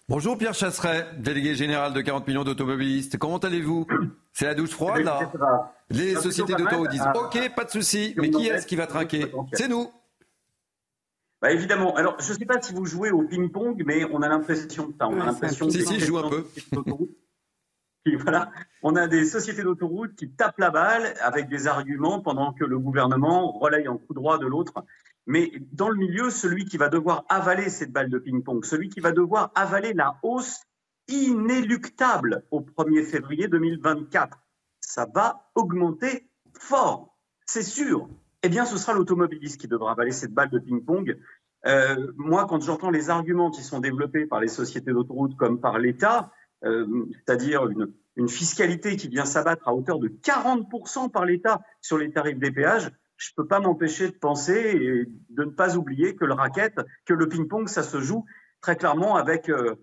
Bonjour Pierre Chasseret, délégué général de 40 millions d'automobilistes. Comment allez-vous? C'est la douche froide là. Les sociétés d'autoroutes disent OK, pas de souci, mais qui est-ce qui va trinquer? C'est nous. Bah évidemment. Alors, je ne sais pas si vous jouez au ping-pong, mais on a l'impression que On a l'impression si, si, je joue un peu. voilà, on a des sociétés d'autoroutes qui tapent la balle avec des arguments pendant que le gouvernement relaye en coup droit de l'autre mais dans le milieu, celui qui va devoir avaler cette balle de ping-pong, celui qui va devoir avaler la hausse inéluctable au 1er février 2024, ça va augmenter fort, c'est sûr. Eh bien, ce sera l'automobiliste qui devra avaler cette balle de ping-pong. Euh, moi, quand j'entends les arguments qui sont développés par les sociétés d'autoroutes comme par l'État, euh, c'est-à-dire une fiscalité qui vient s'abattre à hauteur de 40% par l'État sur les tarifs des péages, je ne peux pas m'empêcher de penser et de ne pas oublier que le racket, que le ping-pong, ça se joue très clairement avec euh,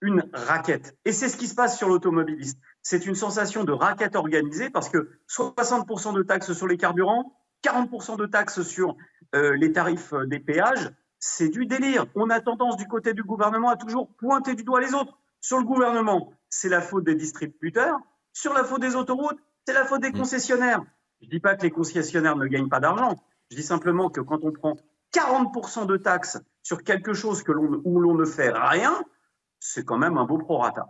une raquette. Et c'est ce qui se passe sur l'automobiliste. C'est une sensation de raquette organisée parce que 60% de taxes sur les carburants, 40% de taxes sur euh, les tarifs euh, des péages, c'est du délire. On a tendance du côté du gouvernement à toujours pointer du doigt les autres. Sur le gouvernement, c'est la faute des distributeurs. Sur la faute des autoroutes, c'est la faute des mmh. concessionnaires. Je ne dis pas que les concessionnaires ne gagnent pas d'argent. Je dis simplement que quand on prend 40% de taxes sur quelque chose que où l'on ne fait rien, c'est quand même un beau prorata.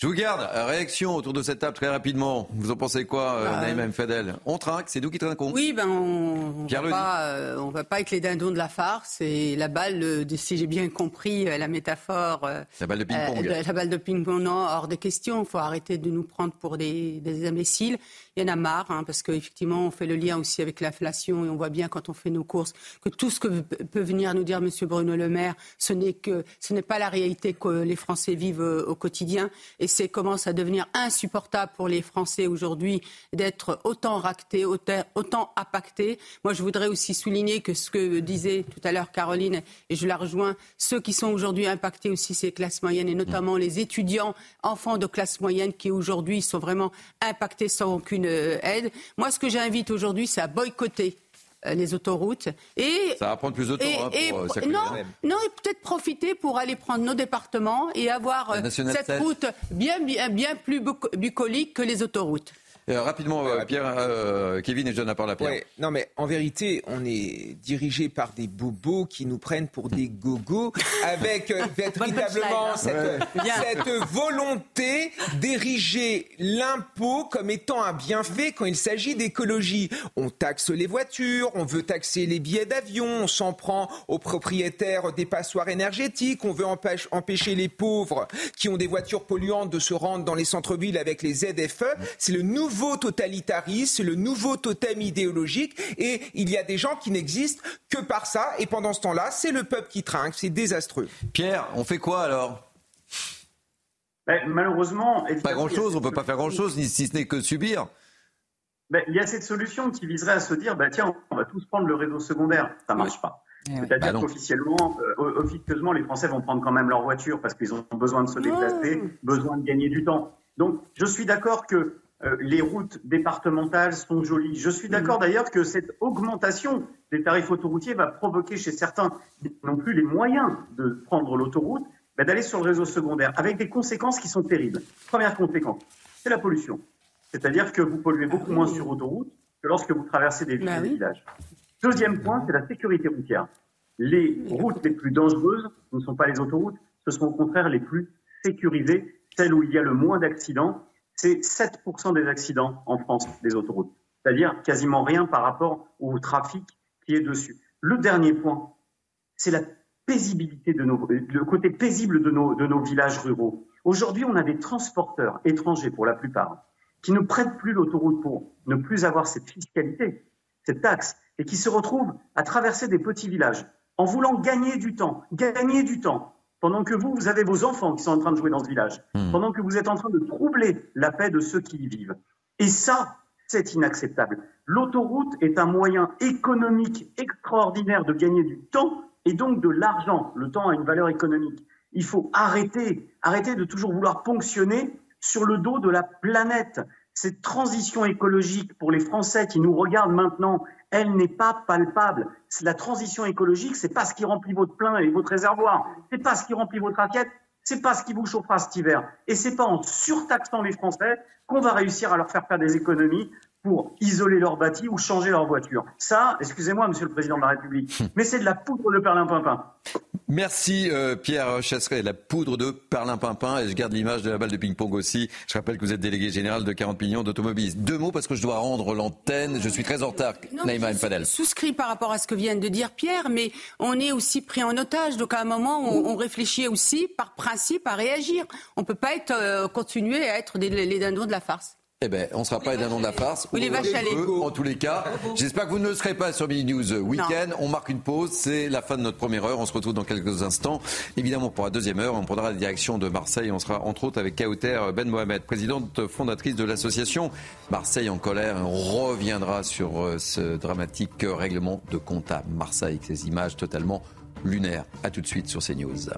Je vous garde. Réaction autour de cette table très rapidement. Vous en pensez quoi, euh, bah, Naïm Fadel? On trinque, c'est nous qui trinquons. Oui, ben on ne va, pas, euh, on va pas avec les dindons de la farce. C'est la balle, de, si j'ai bien compris euh, la métaphore. la balle de ping-pong. la balle de ping-pong, non, hors de question. Il faut arrêter de nous prendre pour des, des imbéciles. Il y en a marre, hein, parce qu'effectivement, on fait le lien aussi avec l'inflation et on voit bien quand on fait nos courses que tout ce que peut venir nous dire M. Bruno Le Maire, ce n'est que ce n'est pas la réalité que les Français vivent euh, au quotidien et c'est commence à devenir insupportable pour les Français aujourd'hui d'être autant ractés, autant impactés. Moi, je voudrais aussi souligner que ce que disait tout à l'heure Caroline, et je la rejoins, ceux qui sont aujourd'hui impactés aussi, c'est les classes moyennes et notamment les étudiants, enfants de classe moyenne qui aujourd'hui sont vraiment impactés sans aucune aide. Moi, ce que j'invite aujourd'hui, c'est à boycotter euh, les autoroutes. Et, ça va prendre plus de temps hein, pour euh, non, non, et peut-être profiter pour aller prendre nos départements et avoir cette route bien, bien, bien plus bucolique que les autoroutes. Euh, rapidement, euh, Pierre, euh, Kevin et je donne la parole à Pierre. non, mais en vérité, on est dirigé par des bobos qui nous prennent pour des gogos avec véritablement cette, cette, volonté d'ériger l'impôt comme étant un bienfait quand il s'agit d'écologie. On taxe les voitures, on veut taxer les billets d'avion, on s'en prend aux propriétaires des passoires énergétiques, on veut empêcher les pauvres qui ont des voitures polluantes de se rendre dans les centres-villes avec les ZFE. C'est le nouveau nouveau totalitarisme, le nouveau totem idéologique, et il y a des gens qui n'existent que par ça, et pendant ce temps-là, c'est le peuple qui trinque, c'est désastreux. Pierre, on fait quoi alors? Ben, Malheureusement... Pas grand-chose, on ne peut pas faire grand-chose, si ce n'est que subir. Ben, il y a cette solution qui viserait à se dire, ben, tiens, on va tous prendre le réseau secondaire. Ça ne marche pas. C'est-à-dire bah qu'officiellement, euh, officieusement, les Français vont prendre quand même leur voiture parce qu'ils ont besoin de se déplacer, besoin de gagner du temps. Donc, je suis d'accord que euh, les routes départementales sont jolies. Je suis d'accord mm. d'ailleurs que cette augmentation des tarifs autoroutiers va provoquer chez certains qui n'ont plus les moyens de prendre l'autoroute, bah, d'aller sur le réseau secondaire, avec des conséquences qui sont terribles. Première conséquence, c'est la pollution. C'est-à-dire que vous polluez beaucoup moins sur autoroute que lorsque vous traversez des villes bah et des villages. Deuxième point, c'est la sécurité routière. Les routes les plus dangereuses ne sont pas les autoroutes, ce sont au contraire les plus sécurisées, celles où il y a le moins d'accidents c'est 7% des accidents en France des autoroutes, c'est-à-dire quasiment rien par rapport au trafic qui est dessus. Le dernier point, c'est la paisibilité de nos, le côté paisible de nos, de nos villages ruraux. Aujourd'hui, on a des transporteurs étrangers pour la plupart qui ne prêtent plus l'autoroute pour ne plus avoir cette fiscalité, cette taxe, et qui se retrouvent à traverser des petits villages en voulant gagner du temps, gagner du temps pendant que vous, vous avez vos enfants qui sont en train de jouer dans ce village, hmm. pendant que vous êtes en train de troubler la paix de ceux qui y vivent. Et ça, c'est inacceptable. L'autoroute est un moyen économique extraordinaire de gagner du temps et donc de l'argent. Le temps a une valeur économique. Il faut arrêter, arrêter de toujours vouloir ponctionner sur le dos de la planète. Cette transition écologique pour les Français qui nous regardent maintenant elle n'est pas palpable. La transition écologique, c'est pas ce qui remplit votre plein et votre réservoir, c'est pas ce qui remplit votre assiette, c'est pas ce qui vous chauffera cet hiver. Et c'est pas en surtaxant les Français qu'on va réussir à leur faire faire des économies pour isoler leur bâti ou changer leur voiture. Ça, excusez-moi, Monsieur le Président de la République, mais c'est de la poudre de perlimpinpin. Merci euh, Pierre Chasseret, la poudre de perlimpinpin, et je garde l'image de la balle de ping-pong aussi. Je rappelle que vous êtes délégué général de 40 millions d'automobilistes. Deux mots parce que je dois rendre l'antenne, je suis très en retard, Naïma Mfadel. Souscrit par rapport à ce que vient de dire Pierre, mais on est aussi pris en otage, donc à un moment on, réfléchit aussi par principe à réagir. On ne peut pas être, euh, continuer à être les dindons de la farce. Eh bien, on ne sera pas d'un nom de la farce. Oui, les vaches En tous les cas, j'espère que vous ne serez pas sur Mini News Weekend. On marque une pause. C'est la fin de notre première heure. On se retrouve dans quelques instants. Évidemment, pour la deuxième heure, on prendra la direction de Marseille. On sera entre autres avec Kauter Ben Mohamed, présidente fondatrice de l'association Marseille en colère. On reviendra sur euh, ce dramatique règlement de compte à Marseille, avec ces images totalement lunaires. A tout de suite sur CNews.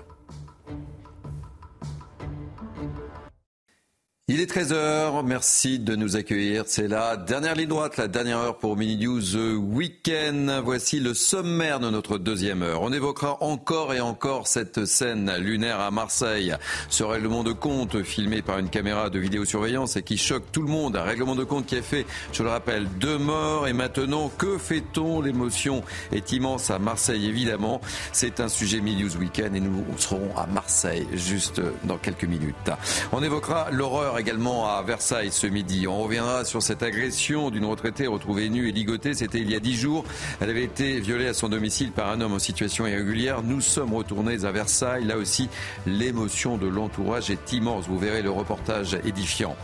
Il est 13h, merci de nous accueillir. C'est la dernière ligne droite, la dernière heure pour Mini News Weekend. Voici le sommaire de notre deuxième heure. On évoquera encore et encore cette scène lunaire à Marseille. Ce règlement de compte filmé par une caméra de vidéosurveillance et qui choque tout le monde? Un règlement de compte qui a fait, je le rappelle, deux morts. Et maintenant, que fait-on? L'émotion est immense à Marseille, évidemment. C'est un sujet Mini News Weekend et nous serons à Marseille juste dans quelques minutes. On évoquera l'horreur également à Versailles ce midi. On reviendra sur cette agression d'une retraitée retrouvée nue et ligotée. C'était il y a dix jours. Elle avait été violée à son domicile par un homme en situation irrégulière. Nous sommes retournés à Versailles. Là aussi, l'émotion de l'entourage est immense. Vous verrez le reportage édifiant.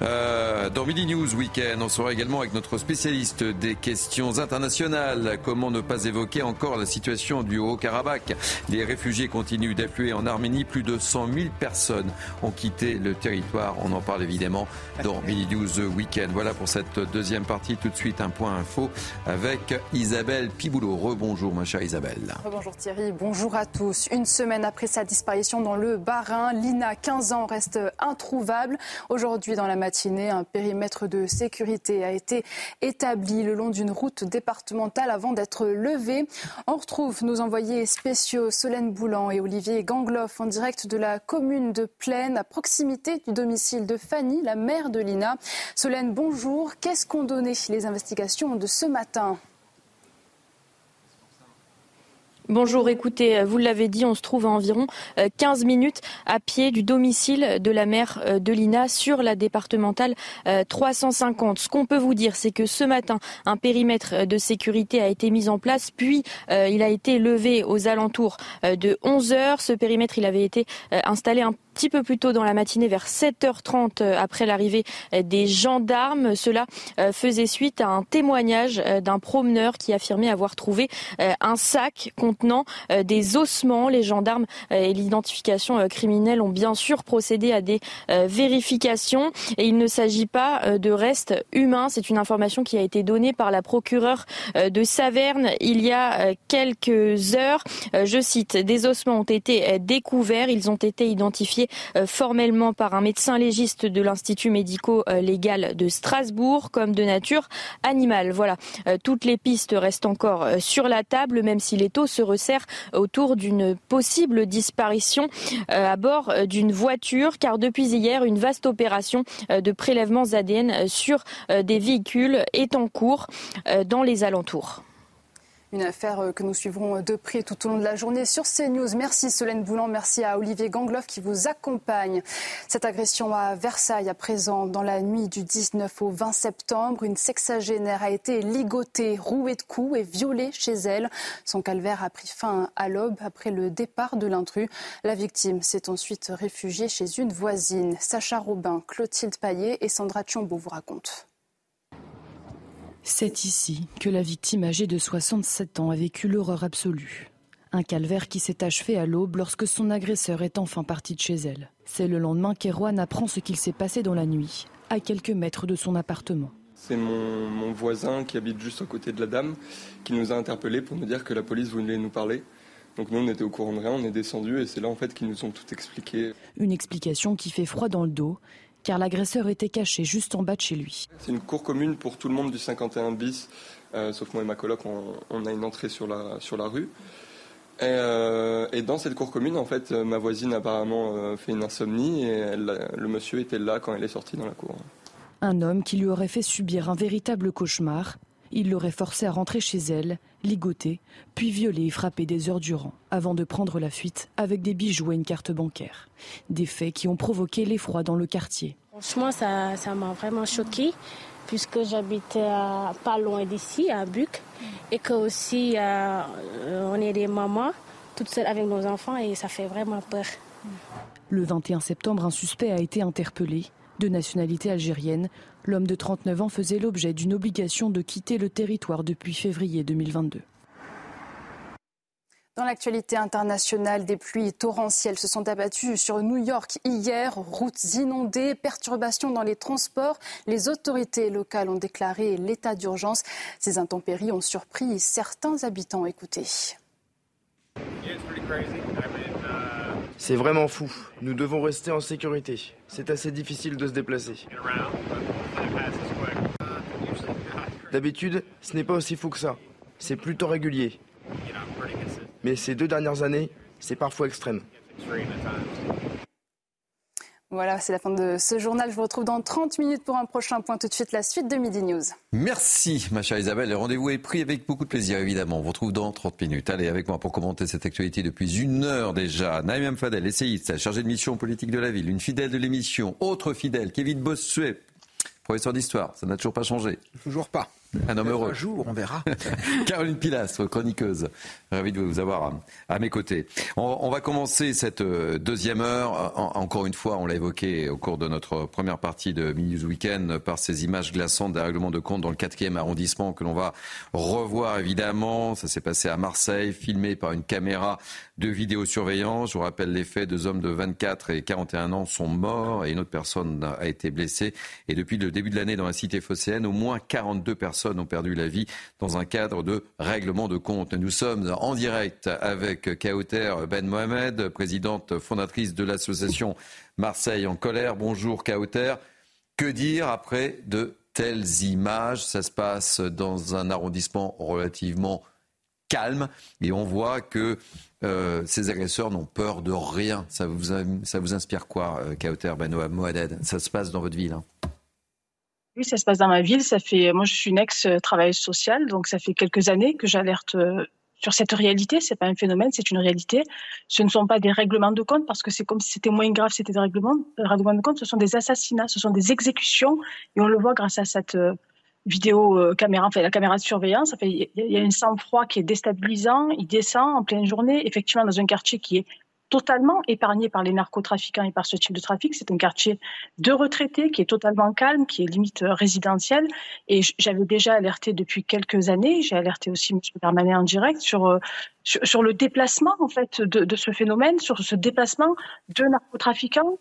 Euh, dans Midi News Weekend, on sera également avec notre spécialiste des questions internationales. Comment ne pas évoquer encore la situation du Haut-Karabakh? Les réfugiés continuent d'affluer en Arménie. Plus de 100 000 personnes ont quitté le territoire. En parle évidemment dans Mini News Weekend. Voilà pour cette deuxième partie. Tout de suite, un point info avec Isabelle Piboulot. Rebonjour, ma chère Isabelle. Bonjour Thierry, bonjour à tous. Une semaine après sa disparition dans le Bas-Rhin, Lina, 15 ans, reste introuvable. Aujourd'hui, dans la matinée, un périmètre de sécurité a été établi le long d'une route départementale avant d'être levé. On retrouve nos envoyés spéciaux Solène Boulan et Olivier Gangloff en direct de la commune de Plaine, à proximité du domicile de Fanny, la mère de Lina. Solène, bonjour. Qu'est-ce qu'ont donné les investigations de ce matin? Bonjour, écoutez, vous l'avez dit, on se trouve à environ 15 minutes à pied du domicile de la mère de Lina sur la départementale 350. Ce qu'on peut vous dire, c'est que ce matin, un périmètre de sécurité a été mis en place, puis il a été levé aux alentours de 11 heures. Ce périmètre, il avait été installé un petit peu plus tôt dans la matinée, vers 7h30 après l'arrivée des gendarmes. Cela faisait suite à un témoignage d'un promeneur qui affirmait avoir trouvé un sac contenant des ossements. Les gendarmes et l'identification criminelle ont bien sûr procédé à des vérifications et il ne s'agit pas de restes humains. C'est une information qui a été donnée par la procureure de Saverne il y a quelques heures. Je cite, des ossements ont été découverts, ils ont été identifiés formellement par un médecin légiste de l'Institut médico-légal de Strasbourg comme de nature animale. Voilà, toutes les pistes restent encore sur la table, même si les taux se resserrent autour d'une possible disparition à bord d'une voiture, car depuis hier, une vaste opération de prélèvements ADN sur des véhicules est en cours dans les alentours. Une affaire que nous suivrons de près tout au long de la journée sur CNews. Merci Solène Boulan, merci à Olivier Gangloff qui vous accompagne. Cette agression à Versailles à présent dans la nuit du 19 au 20 septembre, une sexagénaire a été ligotée, rouée de coups et violée chez elle. Son calvaire a pris fin à l'aube après le départ de l'intrus. La victime s'est ensuite réfugiée chez une voisine. Sacha Robin, Clotilde Paillet et Sandra Tchombo vous racontent. C'est ici que la victime âgée de 67 ans a vécu l'horreur absolue. Un calvaire qui s'est achevé à l'aube lorsque son agresseur est enfin parti de chez elle. C'est le lendemain qu'Erwan apprend ce qu'il s'est passé dans la nuit, à quelques mètres de son appartement. C'est mon, mon, voisin qui habite juste à côté de la dame qui nous a interpellés pour nous dire que la police voulait nous parler. Donc nous, on était au courant de rien, on est descendu et c'est là en fait qu'ils nous ont tout expliqué. Une explication qui fait froid dans le dos car l'agresseur était caché juste en bas de chez lui. C'est une cour commune pour tout le monde du 51 bis, euh, sauf moi et ma coloc, on, on, a une entrée sur la, sur la rue. Et, euh, et, dans cette cour commune, en fait, ma voisine apparemment euh, fait une insomnie et elle, le monsieur était là quand elle est sortie dans la cour. Un homme qui lui aurait fait subir un véritable cauchemar. Il l'aurait forcé à rentrer chez elle, ligoter, puis violer et frapper des heures durant, avant de prendre la fuite avec des bijoux et une carte bancaire. Des faits qui ont provoqué l'effroi dans le quartier. Franchement, ça, ça m'a vraiment choqué puisque j'habite pas loin d'ici, à Buc, et que aussi euh, on est des mamans, toutes seules avec nos enfants, et ça fait vraiment peur. Le 21 septembre, un suspect a été interpellé. De nationalité algérienne, l'homme de 39 ans faisait l'objet d'une obligation de quitter le territoire depuis février 2022. Dans l'actualité internationale, des pluies torrentielles se sont abattues sur New York hier. Routes inondées, perturbations dans les transports. Les autorités locales ont déclaré l'état d'urgence. Ces intempéries ont surpris certains habitants. Écoutez. C'est vraiment fou. Nous devons rester en sécurité. C'est assez difficile de se déplacer. D'habitude, ce n'est pas aussi fou que ça. C'est plutôt régulier. Mais ces deux dernières années, c'est parfois extrême. Voilà, c'est la fin de ce journal. Je vous retrouve dans 30 minutes pour un prochain point. Tout de suite, la suite de Midi News. Merci, ma chère Isabelle. Le rendez-vous est pris avec beaucoup de plaisir, évidemment. On vous retrouve dans 30 minutes. Allez, avec moi pour commenter cette actualité depuis une heure déjà. Naïm Fadel, essayiste, chargé de mission politique de la ville, une fidèle de l'émission, autre fidèle, Kevin Bossuet, professeur d'histoire. Ça n'a toujours pas changé. Toujours pas. Un homme heureux. Un jour, on verra. Caroline Pilastre, chroniqueuse. Ravi de vous avoir à, mes côtés. On, va commencer cette euh, deuxième heure. encore une fois, on l'a évoqué au cours de notre première partie de Mini Weekend par ces images glaçantes des règlements de compte dans le quatrième arrondissement que l'on va revoir évidemment. Ça s'est passé à Marseille, filmé par une caméra de vidéosurveillance. Je vous rappelle les faits. Deux hommes de 24 et 41 ans sont morts et une autre personne a été blessée. Et depuis le début de l'année dans la cité phocéenne, au moins 42 personnes personnes ont perdu la vie dans un cadre de règlement de compte. Nous sommes en direct avec Kauter Ben Mohamed, présidente fondatrice de l'association Marseille en colère. Bonjour Kauter. Que dire après de telles images? Ça se passe dans un arrondissement relativement calme et on voit que euh, ces agresseurs n'ont peur de rien. Ça vous, inspire quoi, euh, Kauter Ben Mohamed? Ça se passe dans votre ville hein oui, ça se passe dans ma ville. Ça fait, moi, je suis une ex-travailleuse sociale, donc ça fait quelques années que j'alerte euh, sur cette réalité. C'est pas un phénomène, c'est une réalité. Ce ne sont pas des règlements de compte parce que c'est comme si c'était moins grave, c'était des règlements, règlements de compte. Ce sont des assassinats, ce sont des exécutions, et on le voit grâce à cette euh, vidéo euh, caméra, enfin la caméra de surveillance. Il y a un sang-froid qui est déstabilisant. Il descend en pleine journée, effectivement, dans un quartier qui est totalement épargné par les narcotrafiquants et par ce type de trafic. C'est un quartier de retraités qui est totalement calme, qui est limite résidentiel. Et j'avais déjà alerté depuis quelques années, j'ai alerté aussi M. Darmanin en direct sur, euh, sur, le déplacement en fait de, de ce phénomène, sur ce déplacement de narcotrafiquants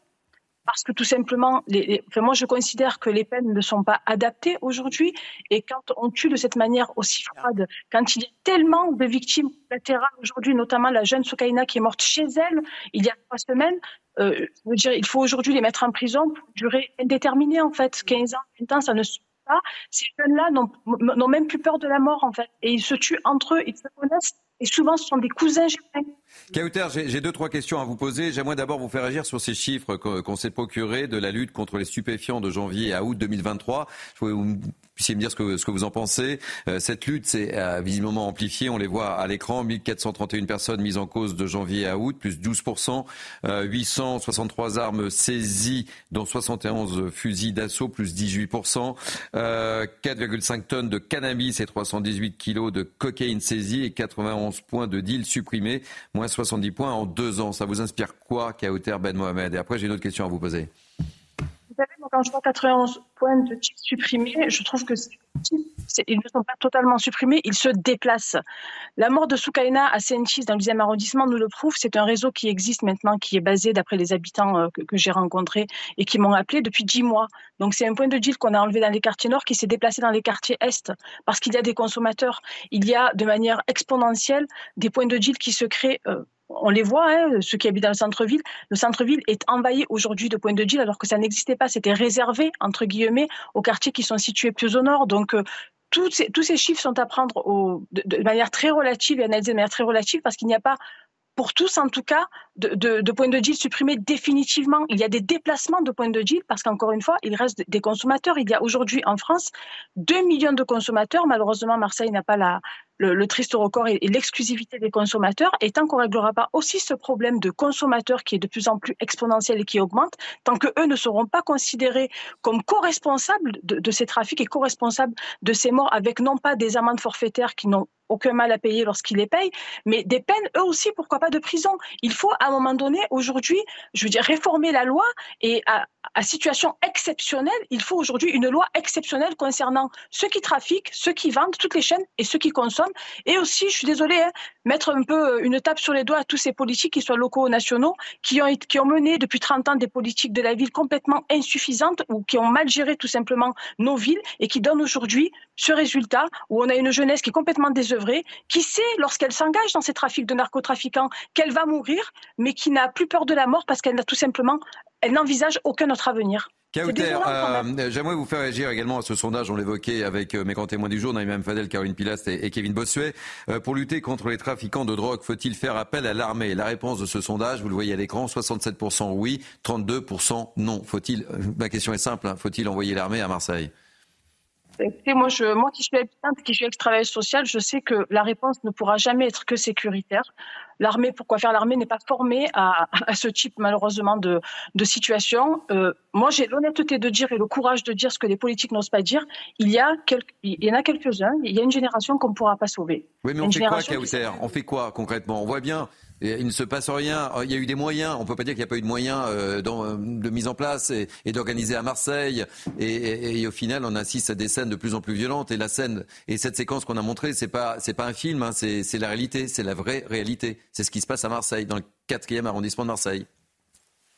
parce que tout simplement, les, moi je considère que les peines ne sont pas adaptées aujourd'hui. Et quand on tue de cette manière aussi froide, quand il y a tellement de victimes latérales aujourd'hui, notamment la jeune Soukaina qui est morte chez elle il y a trois semaines, euh, je veux dire, il faut aujourd'hui les mettre en prison pour durée indéterminée en fait. 15 ans, 20 ans, ça ne suffit pas. Ces jeunes-là n'ont même plus peur de la mort en fait. Et ils se tuent entre eux, ils se connaissent. Et souvent, ce sont des cousins germains. Kauter, j'ai deux, trois questions à vous poser. J'aimerais d'abord vous faire agir sur ces chiffres qu'on s'est procurés de la lutte contre les stupéfiants de janvier à août 2023. Je voulais vous puissiez me dire ce que, ce que vous en pensez. Euh, cette lutte s'est euh, visiblement amplifiée. On les voit à l'écran. 1431 personnes mises en cause de janvier à août, plus 12%. 863 armes saisies, dont 71 fusils d'assaut, plus 18%. 4,5 euh, tonnes de cannabis et 318 kilos de cocaïne saisie et 91 points de deal supprimés, moins 70 points en deux ans. Ça vous inspire quoi, Kauter Ben Mohamed? Et après, j'ai une autre question à vous poser quand je vois 91 points de type supprimés, je trouve que ils ne sont pas totalement supprimés, ils se déplacent. La mort de Soukaina à Senchis, dans le 10e arrondissement, nous le prouve. C'est un réseau qui existe maintenant, qui est basé, d'après les habitants euh, que, que j'ai rencontrés et qui m'ont appelé depuis 10 mois. Donc, c'est un point de deal qu'on a enlevé dans les quartiers nord qui s'est déplacé dans les quartiers est parce qu'il y a des consommateurs. Il y a de manière exponentielle des points de deal qui se créent. Euh, on les voit, hein, ceux qui habitent dans le centre-ville. Le centre-ville est envahi aujourd'hui de points de deal alors que ça n'existait pas. C'était réservé, entre guillemets, aux quartiers qui sont situés plus au nord. Donc, euh, tous, ces, chiffres sont à prendre de, manière très relative et analysés de manière très relative parce qu'il n'y a pas pour tous en tout cas, de, points de deal supprimés définitivement. Il y a des déplacements de points de deal parce qu'encore une fois, il reste des consommateurs. Il y a aujourd'hui en France 2 millions de consommateurs. Malheureusement, Marseille n'a pas la, le, triste record et, l'exclusivité des consommateurs. Et tant qu'on ne réglera pas aussi ce problème de consommateurs qui est de plus en plus exponentiel et qui augmente, tant que eux ne seront pas considérés comme co-responsables de, ces trafics et co-responsables de ces morts avec non pas des amendes forfaitaires qui n'ont aucun mal à payer lorsqu'ils les payent, mais des peines, eux aussi, pourquoi pas de prison. Il faut, à un moment donné, aujourd'hui, je veux dire, réformer la loi et à situation exceptionnelle, il faut aujourd'hui une loi exceptionnelle concernant ceux qui trafiquent, ceux qui vendent, toutes les chaînes et ceux qui consomment. Et aussi, je suis désolée, hein, mettre un peu une tape sur les doigts à tous ces politiques, qu'ils soient locaux ou nationaux, qui ont, mené depuis 30 ans des politiques de la ville complètement insuffisantes ou qui ont mal géré tout simplement nos villes et qui donnent aujourd'hui ce résultat où on a une jeunesse qui est complètement désœuvrée, qui sait, lorsqu'elle s'engage dans ces trafics de narcotrafiquants, qu'elle va mourir, mais qui n'a plus peur de la mort parce qu'elle n'a tout simplement n'envisage aucun autre avenir. Kauter, euh, j'aimerais vous faire réagir également à ce sondage, on l'évoquait avec euh, mes grands témoins du jour, Naïm Fadel, Caroline Pilast et, Kevin Bossuet. Euh, pour lutter contre les trafiquants de drogue, faut-il faire appel à l'armée? La réponse de ce sondage, vous le voyez à l'écran, 67% oui, 32% non. Faut-il, ma question est simple, hein, faut-il envoyer l'armée à Marseille? Moi, je, moi qui suis habitante, qui suis ex-travailleuse sociale, je sais que la réponse ne pourra jamais être que sécuritaire. L'armée, pourquoi faire? L'armée n'est pas formée à, à, ce type, malheureusement, de, de situation. Euh, moi, j'ai l'honnêteté de dire et le courage de dire ce que les politiques n'osent pas dire. Il y, a quelques, il y en a quelques-uns, il y a une génération qu'on ne pourra pas sauver. Oui, mais on fait quoi, Kauter? On fait quoi concrètement? On voit bien il ne se passe rien. Il y a eu des moyens. On ne peut pas dire qu'il n'y a pas eu de moyens euh, de mise en place et, d'organiser à Marseille. Et, au final, on assiste à des scènes de plus en plus violentes. Et la scène et cette séquence qu'on a montrée, c'est pas pas un film. Hein, c'est la réalité. C'est la vraie réalité. C'est ce qui se passe à Marseille, dans le quatrième arrondissement de Marseille.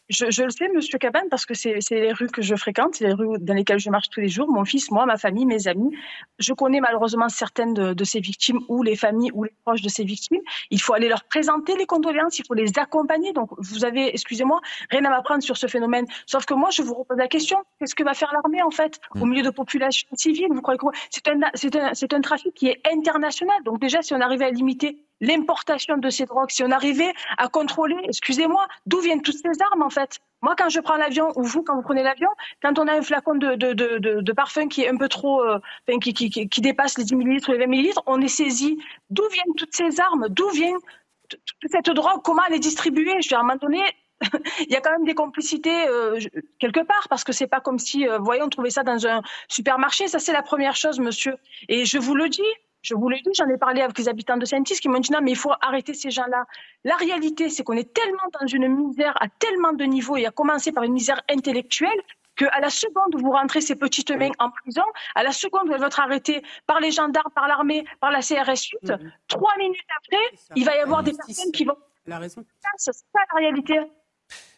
Je, le sais, Monsieur Cabane, parce que c'est les rues que je fréquente, c'est les rues dans lesquelles je marche tous les jours. Mon fils, moi, ma famille, mes amis. Je connais malheureusement certaines de, ces victimes ou les familles ou les proches de ces victimes. Il faut aller leur présenter les condoléances, il faut les accompagner. Donc, vous avez, excusez-moi, rien à m'apprendre sur ce phénomène. Sauf que moi, je vous repose la question qu'est-ce que va faire l'armée en fait au milieu de populations civiles? Vous croyez quoi? C'est un, un, un trafic qui est international. Donc déjà, si on arrivait à limiter l'importation de ces drogues, si on arrivait à contrôler, excusez-moi, d'où viennent toutes ces armes en fait? Moi, quand je prends l'avion, ou vous, quand vous prenez l'avion, quand on a un flacon de, de, de, de, parfum qui est un peu trop, euh, qui, qui, qui, dépasse les 10 millilitres ou les 20 millilitres, on est saisi. D'où viennent toutes ces armes? D'où vient toute cette drogue? Comment elle est distribuée? Je vais à un moment donné, il y a quand même des complicités euh, quelque part parce que c'est pas comme si, euh, voyons, on trouvait ça dans un supermarché. Ça, c'est la première chose, monsieur. Et je vous le dis, je vous l'ai dit, j'en ai parlé avec les habitants de Saint-Is qui m'ont dit non, mais il faut arrêter ces gens-là. La réalité, c'est qu'on est tellement dans une misère à tellement de niveaux et à commencer par une misère intellectuelle qu'à la seconde où vous rentrez ces petites mains en prison, à la seconde où elles vont être arrêtées par les gendarmes, par l'armée, par la CRS 8, mhm. trois minutes après, il va y avoir des personnes qui vont. La raison. C'est ça la réalité.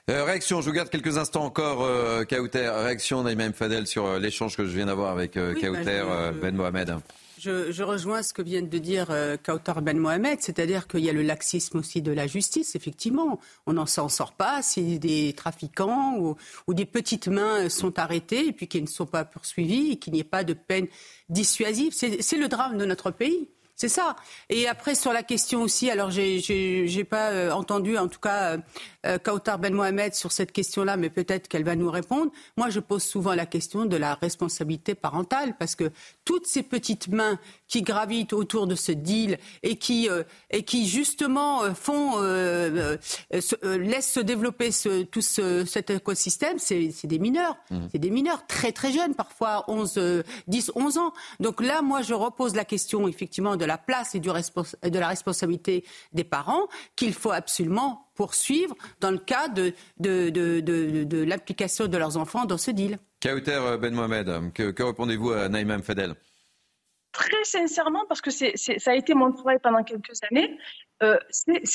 Euh, réaction, je vous garde quelques instants encore, euh, Kauter. Réaction Naïma Fadel sur euh, l'échange que je viens d'avoir avec euh, Kauter bah, Ben Mohamed. Je, rejoins ce que vient de dire euh, Ben Mohamed, c'est-à-dire qu'il y a le laxisme aussi de la justice, effectivement. On n'en s'en sort pas si des trafiquants ou, ou, des petites mains sont arrêtés et puis qu'ils ne sont pas poursuivis et qu'il n'y ait pas de peine dissuasive. C'est le drame de notre pays. C'est ça. Et après, sur la question aussi, alors j'ai pas euh, entendu, en tout cas, euh, euh, Kautar Ben Mohamed sur cette question-là, mais peut-être qu'elle va nous répondre. Moi, je pose souvent la question de la responsabilité parentale, parce que toutes ces petites mains qui gravitent autour de ce deal et qui, et qui justement, font, laissent se développer ce, tout cet écosystème, c'est des mineurs. Mmh. C'est des mineurs très très jeunes, parfois 11, 10, 11 ans. Donc là, moi, je repose la question, effectivement, de la place et du de la responsabilité des parents qu'il faut absolument poursuivre dans le cas de, de, de, de l'application de leurs enfants dans ce deal. Kauter euh, Ben Mohamed, que, que répondez-vous à Naïm Fadel? Très sincèrement, parce que c'est, ça a été mon travail pendant quelques années, euh,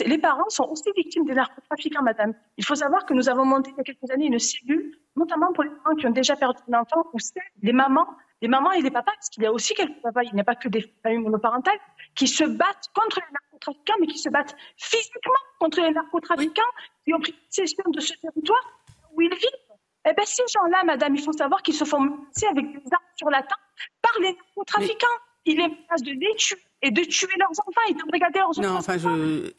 les parents sont aussi victimes des narcotrafiquants, madame. Il faut savoir que nous avons monté il y a quelques années une cellule, notamment pour les parents qui ont déjà perdu un enfant, où c'est les mamans les mamans et les papas, parce qu'il y a aussi quelques papas, il n'y a pas que des familles monoparentales, qui se battent contre les narcotrafiquants, mais qui se battent physiquement contre les narcotrafiquants qui ont pris possession de ce territoire où ils vivent. Eh bien, ces gens-là, madame, il faut savoir qu'ils se font menacer avec des armes sur la table par les narcotrafiquants. Il est place de les tuer et de tuer leurs enfants. Et de regarder leurs enfants. Non, enfin, je...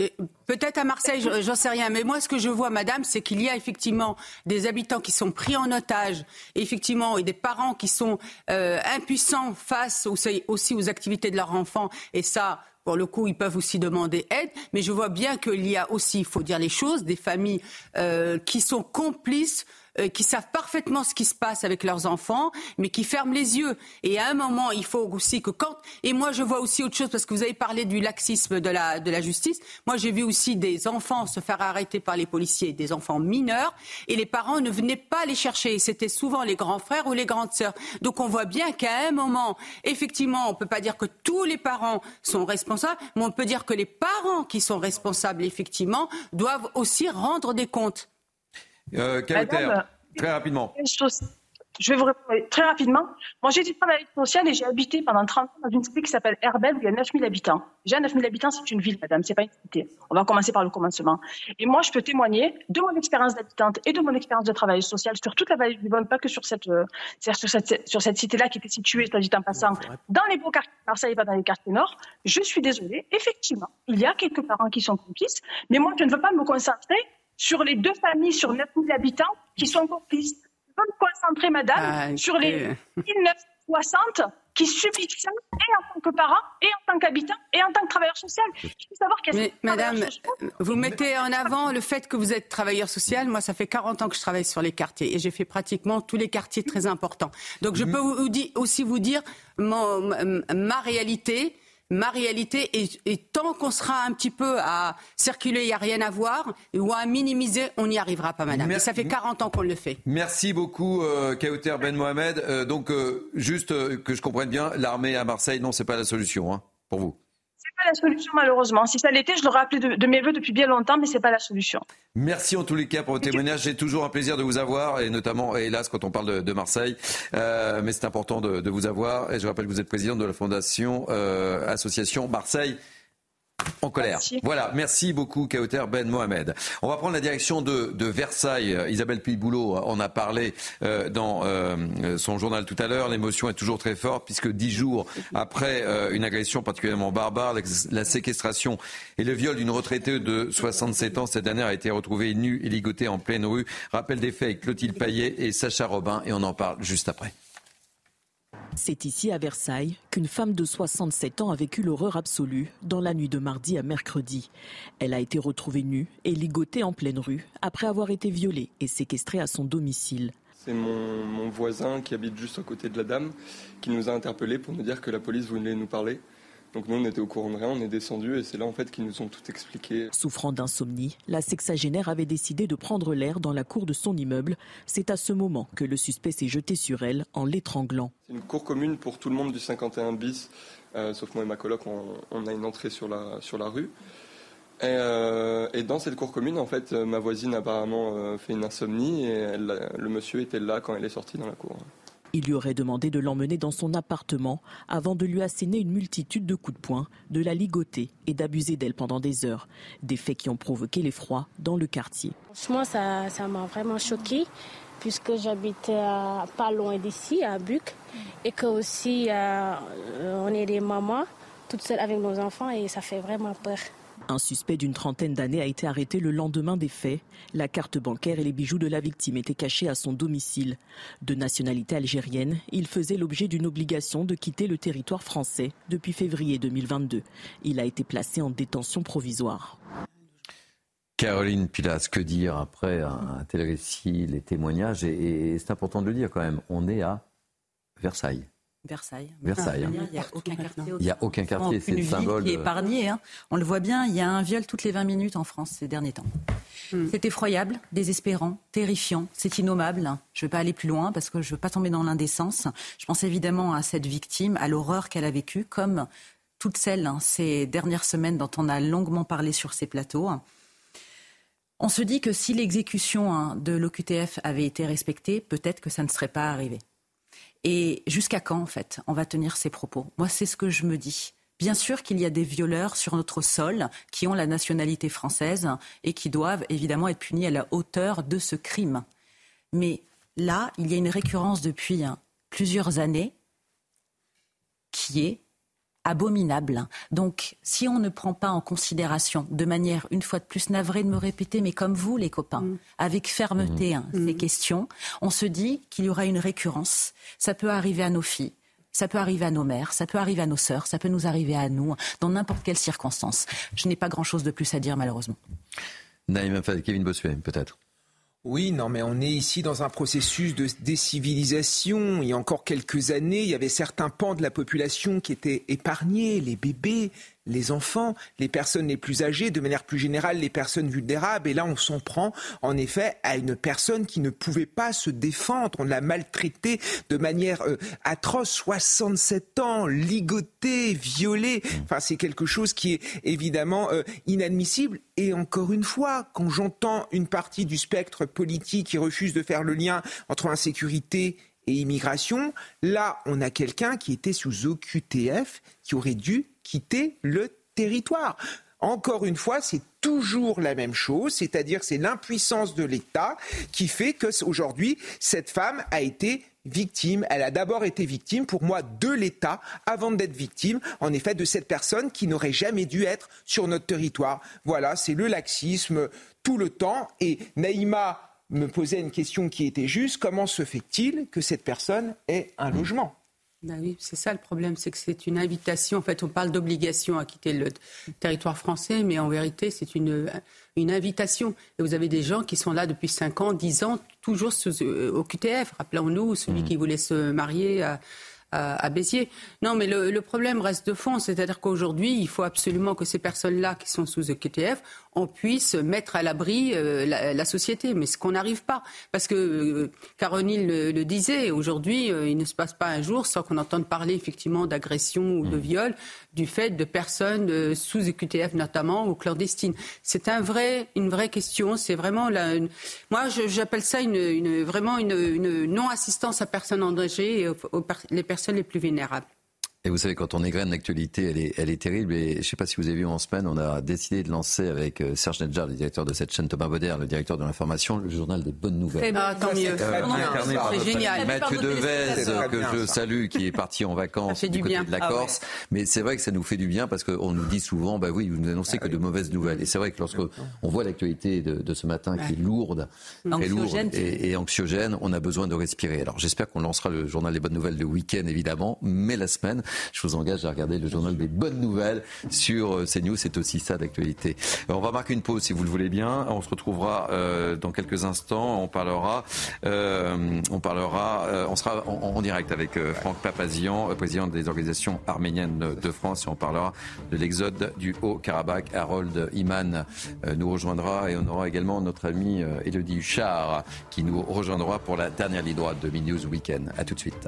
peut-être à Marseille, j'en sais rien, mais moi, ce que je vois, madame, c'est qu'il y a effectivement des habitants qui sont pris en otage, et effectivement, et des parents qui sont euh, impuissants face aussi aux activités de leurs enfants, et ça, pour le coup, ils peuvent aussi demander aide, mais je vois bien qu'il y a aussi, il faut dire les choses, des familles euh, qui sont complices euh, qui savent parfaitement ce qui se passe avec leurs enfants, mais qui ferment les yeux. Et à un moment, il faut aussi que quand... Et moi, je vois aussi autre chose, parce que vous avez parlé du laxisme de la, de la justice. Moi, j'ai vu aussi des enfants se faire arrêter par les policiers, des enfants mineurs, et les parents ne venaient pas les chercher. C'était souvent les grands frères ou les grandes sœurs. Donc on voit bien qu'à un moment, effectivement, on ne peut pas dire que tous les parents sont responsables, mais on peut dire que les parents qui sont responsables, effectivement, doivent aussi rendre des comptes. Euh, très rapidement. je vais vous répondre très rapidement. Moi, j'ai été travailleuse sociale et j'ai habité pendant 30 ans dans une cité qui s'appelle Herbel, où il y a 9000 habitants. Déjà, 9000 habitants, c'est une ville, madame, c'est pas une cité. On va commencer par le commencement. Et moi, je peux témoigner de mon expérience d'habitante et de mon expérience de travailleuse sociale sur toute la vallée du Bonne, pas que sur cette, euh, sur cette, sur cette cité-là qui était située, dit en passant, dans les beaux quartiers de Marseille et pas dans les quartiers nord. Je suis désolée, effectivement, il y a quelques parents qui sont complices, mais moi, je ne veux pas me concentrer sur les deux familles sur 9000 habitants qui sont complices peux me concentrer, madame, ah, sur les 1960 qui subissent ça, et en tant que parent, et en tant qu'habitant, et en tant que travailleur social. Je veux savoir qu'est-ce que Madame, vous mettez en avant le fait que vous êtes travailleur social. Moi, ça fait 40 ans que je travaille sur les quartiers, et j'ai fait pratiquement tous les quartiers très importants. Donc, je mhm. peux vous, aussi vous dire ma réalité ma réalité et, tant qu'on sera un petit peu à circuler, il n'y a rien à voir, ou à minimiser, on n'y arrivera pas, madame. Et ça fait 40 ans qu'on le fait. Merci beaucoup, euh, Kauter Ben Mohamed. Euh, donc, euh, juste euh, que je comprenne bien, l'armée à Marseille, non, c'est pas la solution hein, pour vous pas la solution, malheureusement. Si ça l'était, je l'aurais appelé de, mes voeux depuis bien longtemps, mais ce n'est pas la solution. Merci en tous les cas pour vos témoignages. C'est toujours un plaisir de vous avoir, et notamment, hélas, quand on parle de, Marseille. Euh, mais c'est important de, vous avoir. Et je rappelle que vous êtes président de la Fondation euh, Association Marseille en colère. Voilà, merci beaucoup Kauter Ben Mohamed. On va prendre la direction de, Versailles. Isabelle Puy-Boulot en a parlé euh, dans euh, son journal tout à l'heure. L'émotion est toujours très forte puisque dix jours après euh, une agression particulièrement barbare, la séquestration et le viol d'une retraitée de 67 ans, cette dernière a été retrouvée nue et ligotée en pleine rue. Rappel des faits avec Clotilde Paillet et Sacha Robin et on en parle juste après. C'est ici à Versailles qu'une femme de 67 ans a vécu l'horreur absolue dans la nuit de mardi à mercredi. Elle a été retrouvée nue et ligotée en pleine rue après avoir été violée et séquestrée à son domicile. C'est mon, voisin qui habite juste à côté de la dame qui nous a interpellés pour nous dire que la police voulait nous parler. Donc nous, on était au courant de rien, on est descendu et c'est là en fait qu'ils nous ont tout expliqué. Souffrant d'insomnie, la sexagénaire avait décidé de prendre l'air dans la cour de son immeuble. C'est à ce moment que le suspect s'est jeté sur elle en l'étranglant. C'est une cour commune pour tout le monde du 51 bis, euh, sauf moi et ma coloc, on, a une entrée sur la, sur la rue. Et, euh, dans cette cour commune, en fait, ma voisine apparemment euh, fait une insomnie et le monsieur était là quand elle est sortie dans la cour. Il lui aurait demandé de l'emmener dans son appartement avant de lui asséner une multitude de coups de poing, de la ligoter et d'abuser d'elle pendant des heures. Des faits qui ont provoqué l'effroi dans le quartier. Franchement, ça m'a vraiment choqué puisque j'habite pas loin d'ici, à Buc, et que aussi euh, on est des mamans toutes seules avec nos enfants et ça fait vraiment peur. Un suspect d'une trentaine d'années a été arrêté le lendemain des faits. La carte bancaire et les bijoux de la victime étaient cachés à son domicile. De nationalité algérienne, il faisait l'objet d'une obligation de quitter le territoire français depuis février 2022. Il a été placé en détention provisoire. Caroline Pilas, que dire après un, tel récit, les témoignages? Et, c'est important de le dire quand même, on est à Versailles. Versaille. Versaille. Hein. Il n'y a aucun quartier. Il n'y a aucun quartier, c'est le symbole. Qui est épargné. Hein. On le voit bien, il y a un viol toutes les 20 minutes en France ces derniers temps. Hmm. C'est effroyable, désespérant, terrifiant, c'est innommable. Je ne vais pas aller plus loin parce que je ne veux pas tomber dans l'indécence. Je pense évidemment à cette victime, à l'horreur qu'elle a vécue, comme toutes celles hein, ces dernières semaines dont on a longuement parlé sur ces plateaux. On se dit que si l'exécution de l'OQTF avait été respectée, peut-être que ça ne serait pas arrivé. Et jusqu'à quand, en fait, on va tenir ces propos? Moi, c'est ce que je me dis. Bien sûr qu'il y a des violeurs sur notre sol qui ont la nationalité française et qui doivent évidemment être punis à la hauteur de ce crime. Mais là, il y a une récurrence depuis hein, plusieurs années qui est abominable. Donc, si on ne prend pas en considération, de manière, une fois de plus, navrée de me répéter, mais comme vous, les copains, mm. avec fermeté, hein, ces mm. questions, on se dit qu'il y aura une récurrence. Ça peut arriver à nos filles. Ça peut arriver à nos mères, ça peut arriver à nos sœurs, ça peut nous arriver à nous, dans n'importe quelle circonstance. Je n'ai pas grand-chose de plus à dire, malheureusement. Naïm Kevin Bossuet, peut-être. Oui, non, mais on est ici dans un processus de décivilisation. Il y a encore quelques années, il y avait certains pans de la population qui étaient épargnés, les bébés, les enfants, les personnes les plus âgées, de manière plus générale les personnes vulnérables. Et là, on s'en prend en effet à une personne qui ne pouvait pas se défendre. On l'a maltraitée de manière euh, atroce, 67 ans, ligotée, violée. Enfin, c'est quelque chose qui est évidemment euh, inadmissible. Et encore une fois, quand j'entends une partie du spectre politique qui refuse de faire le lien entre insécurité et immigration. Là, on a quelqu'un qui était sous OQTF qui aurait dû quitter le territoire. Encore une fois, c'est toujours la même chose, c'est-à-dire c'est l'impuissance de l'État qui fait que aujourd'hui cette femme a été victime. Elle a d'abord été victime, pour moi, de l'État avant d'être victime, en effet, de cette personne qui n'aurait jamais dû être sur notre territoire. Voilà, c'est le laxisme tout le temps. Et Naïma me posait une question qui était juste comment se fait-il que cette personne ait un logement? Ben oui, c'est ça le problème, c'est que c'est une invitation. En fait, on parle d'obligation à quitter le territoire français, mais en vérité, c'est une, une invitation. Et vous avez des gens qui sont là depuis 5 ans, 10 ans, toujours euh, au QTF. Rappelons-nous, celui mmh. qui voulait se marier à, à, Béziers. Non, mais le, problème reste de fond, c'est-à-dire qu'aujourd'hui, il faut absolument que ces personnes-là qui sont sous EQTF, on puisse mettre à l'abri euh, la, société. Mais ce qu'on n'arrive pas, parce que euh, Caronil le, disait, aujourd'hui, euh, il ne se passe pas un jour sans qu'on entende parler effectivement d'agression ou de mmh. viol du fait de personnes sous EQTF notamment ou clandestines. C'est un vrai, une vraie question. C'est vraiment la, moi j'appelle ça une, vraiment une, non-assistance à personnes en danger et les personnes les plus vulnérables. Et vous savez, quand on égrène l'actualité, elle est, elle est terrible. Et je ne sais pas si vous avez vu en semaine, on a décidé de lancer avec euh, Serge Nedjar, le directeur de cette chaîne, Thomas Bauder, le directeur de l'information, le journal des bonnes nouvelles. Ah, tant mieux. c'est génial. Mathieu Devez, que je salue, qui est parti en vacances du, côté de la ah Corse. Mais c'est vrai que ça nous fait du bien parce qu'on nous dit souvent, bah oui, vous nous annoncez que de mauvaises nouvelles. Et c'est vrai que lorsque on voit l'actualité de, ce matin qui est lourde, très lourde et, et, anxiogène, on a besoin de respirer. Alors j'espère qu'on lancera le journal des bonnes nouvelles le week-end, évidemment, mais la semaine, je vous engage à regarder le journal des bonnes nouvelles sur euh, CNews. C'est aussi ça d'actualité. On va marquer une pause si vous le voulez bien. On se retrouvera euh, dans quelques instants. On parlera, euh, on parlera, on sera en, direct avec Franck Papazian, président des organisations arméniennes de France, et on parlera de l'exode du Haut-Karabakh. Harold Iman nous rejoindra et on aura également notre ami Elodie Huchard qui nous rejoindra pour la dernière ligne droite de News Weekend. À tout de suite.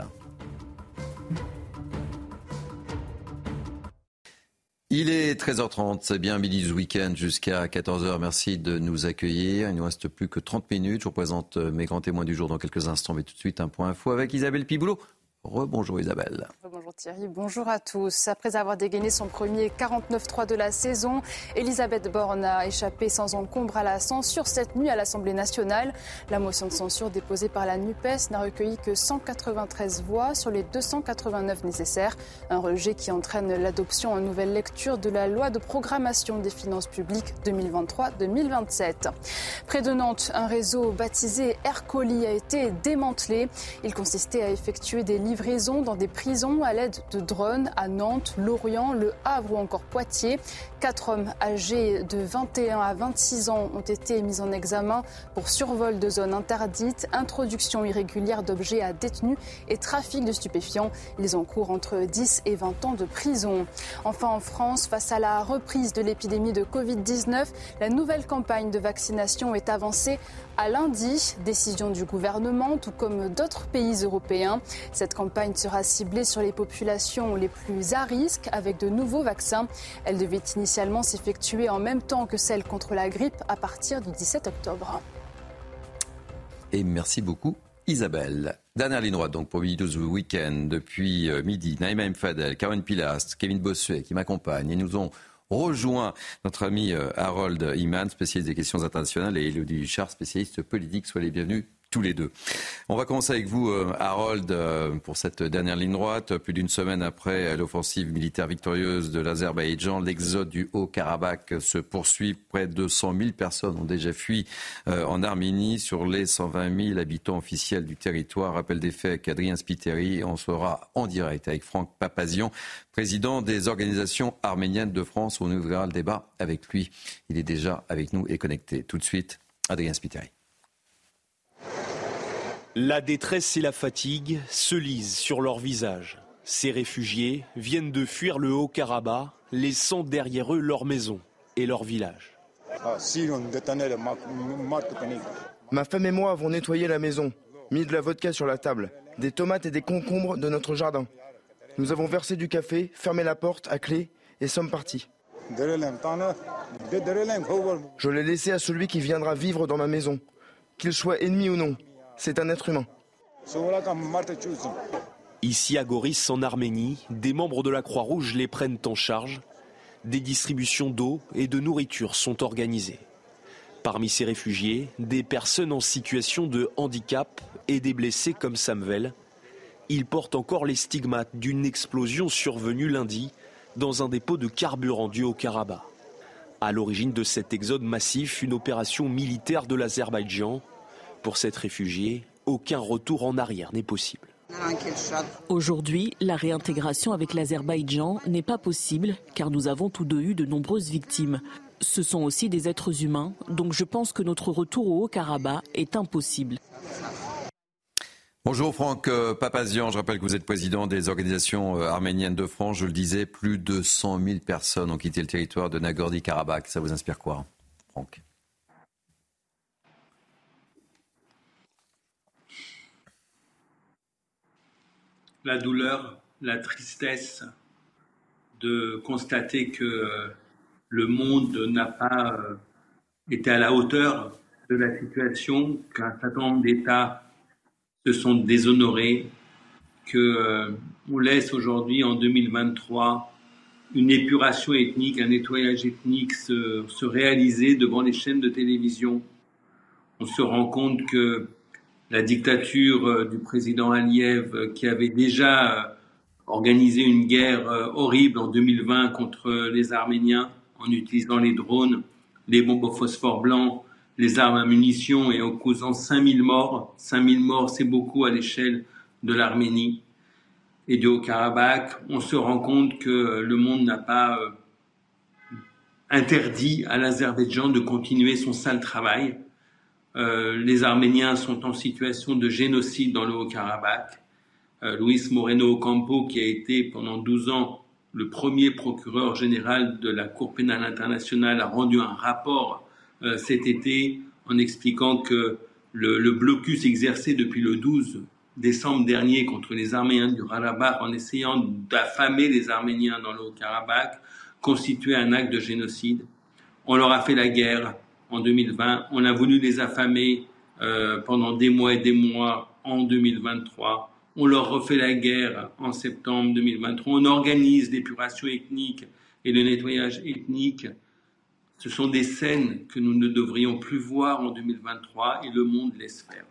Il est 13h30, c'est bien midi du week-end jusqu'à 14h. Merci de nous accueillir. Il ne nous reste plus que 30 minutes. Je vous présente mes grands témoins du jour dans quelques instants, mais tout de suite un point info avec Isabelle Piboulot. Rebonjour Isabelle. Bonjour Thierry, bonjour à tous. Après avoir dégainé son premier 49-3 de la saison, Elisabeth Borne a échappé sans encombre à la censure cette nuit à l'Assemblée nationale. La motion de censure déposée par la NUPES n'a recueilli que 193 voix sur les 289 nécessaires. Un rejet qui entraîne l'adoption en nouvelle lecture de la loi de programmation des finances publiques 2023-2027. Près de Nantes, un réseau baptisé Aircoli a été démantelé. Il consistait à effectuer des dans des prisons à l'aide de drones à Nantes, Lorient, Le Havre ou encore Poitiers. Quatre hommes âgés de 21 à 26 ans ont été mis en examen pour survol de zones interdites, introduction irrégulière d'objets à détenus et trafic de stupéfiants. Ils encourent entre 10 et 20 ans de prison. Enfin, en France, face à la reprise de l'épidémie de Covid-19, la nouvelle campagne de vaccination est avancée à lundi. Décision du gouvernement, tout comme d'autres pays européens. Cette campagne sera ciblée sur les populations les plus à risque avec de nouveaux vaccins. Elle devait initialement s'effectuer en même temps que celle contre la grippe à partir du 17 octobre. Et merci beaucoup. Isabelle. Dernière ligne droite donc pour Midi Week-end depuis euh, midi. Naïma M. Fadel, Caroline Pilast, Kevin Bossuet qui m'accompagnent et nous ont rejoint notre ami euh, Harold Iman, spécialiste des questions internationales, et Elodie Huchard, spécialiste politique. Soyez les bienvenus tous les deux. On va commencer avec vous, euh, Harold, euh, pour cette dernière ligne droite. Plus d'une semaine après l'offensive militaire victorieuse de l'Azerbaïdjan, l'exode du Haut-Karabakh se poursuit. Près de 100 000 personnes ont déjà fui euh, en Arménie sur les 120 000 habitants officiels du territoire. Rappel des faits qu'Adrien Spiteri, on sera en direct avec Franck Papazian, président des organisations arméniennes de France. On ouvrira le débat avec lui. Il est déjà avec nous et connecté. Tout de suite, Adrien Spiteri. La détresse et la fatigue se lisent sur leur visage. Ces réfugiés viennent de fuir le Haut-Karabakh, laissant derrière eux leur maison et leur village. Ma femme et moi avons nettoyé la maison, mis de la vodka sur la table, des tomates et des concombres de notre jardin. Nous avons versé du café, fermé la porte à clé et sommes partis. Je l'ai laissé à celui qui viendra vivre dans ma maison, qu'il soit ennemi ou non c'est un être humain. Ici à Goris, en Arménie, des membres de la Croix-Rouge les prennent en charge. Des distributions d'eau et de nourriture sont organisées. Parmi ces réfugiés, des personnes en situation de handicap et des blessés comme Samuel. Ils portent encore les stigmates d'une explosion survenue lundi dans un dépôt de carburant du Haut-Karabakh. À l'origine de cet exode massif, une opération militaire de l'Azerbaïdjan. Pour cette réfugiée, aucun retour en arrière n'est possible. Aujourd'hui, la réintégration avec l'Azerbaïdjan n'est pas possible car nous avons tous deux eu de nombreuses victimes. Ce sont aussi des êtres humains, donc je pense que notre retour au Haut-Karabakh est impossible. Bonjour Franck euh, Papazian, je rappelle que vous êtes président des organisations euh, arméniennes de France. Je le disais, plus de 100 000 personnes ont quitté le territoire de Nagorno-Karabakh. Ça vous inspire quoi, Franck? La douleur, la tristesse de constater que le monde n'a pas euh, été à la hauteur de la situation, qu'un certain nombre d'États se sont déshonorés, qu'on euh, laisse aujourd'hui en 2023 une épuration ethnique, un nettoyage ethnique se, se réaliser devant les chaînes de télévision. On se rend compte que la dictature euh, du président Aliyev, euh, qui avait déjà organisé une guerre horrible en 2020 contre les Arméniens en utilisant les drones, les bombes au phosphore blanc, les armes à munitions et en causant 5000 morts. 5000 morts, c'est beaucoup à l'échelle de l'Arménie et du Haut-Karabakh. On se rend compte que le monde n'a pas interdit à l'Azerbaïdjan de continuer son sale travail euh, les Arméniens sont en situation de génocide dans le Haut-Karabakh. Euh, Luis Moreno Ocampo, qui a été pendant 12 ans le premier procureur général de la Cour pénale internationale, a rendu un rapport euh, cet été en expliquant que le, le, blocus exercé depuis le 12 décembre dernier contre les Arméniens du Karabakh en essayant d'affamer les Arméniens dans le Haut-Karabakh constituait un acte de génocide. On leur a fait la guerre, en 2020. On a voulu les affamer euh, pendant des mois et des mois en 2023. On leur refait la guerre en septembre 2023. On organise l'épuration ethnique et le nettoyage ethnique. Ce sont des scènes que nous ne devrions plus voir en 2023 et le monde laisse faire.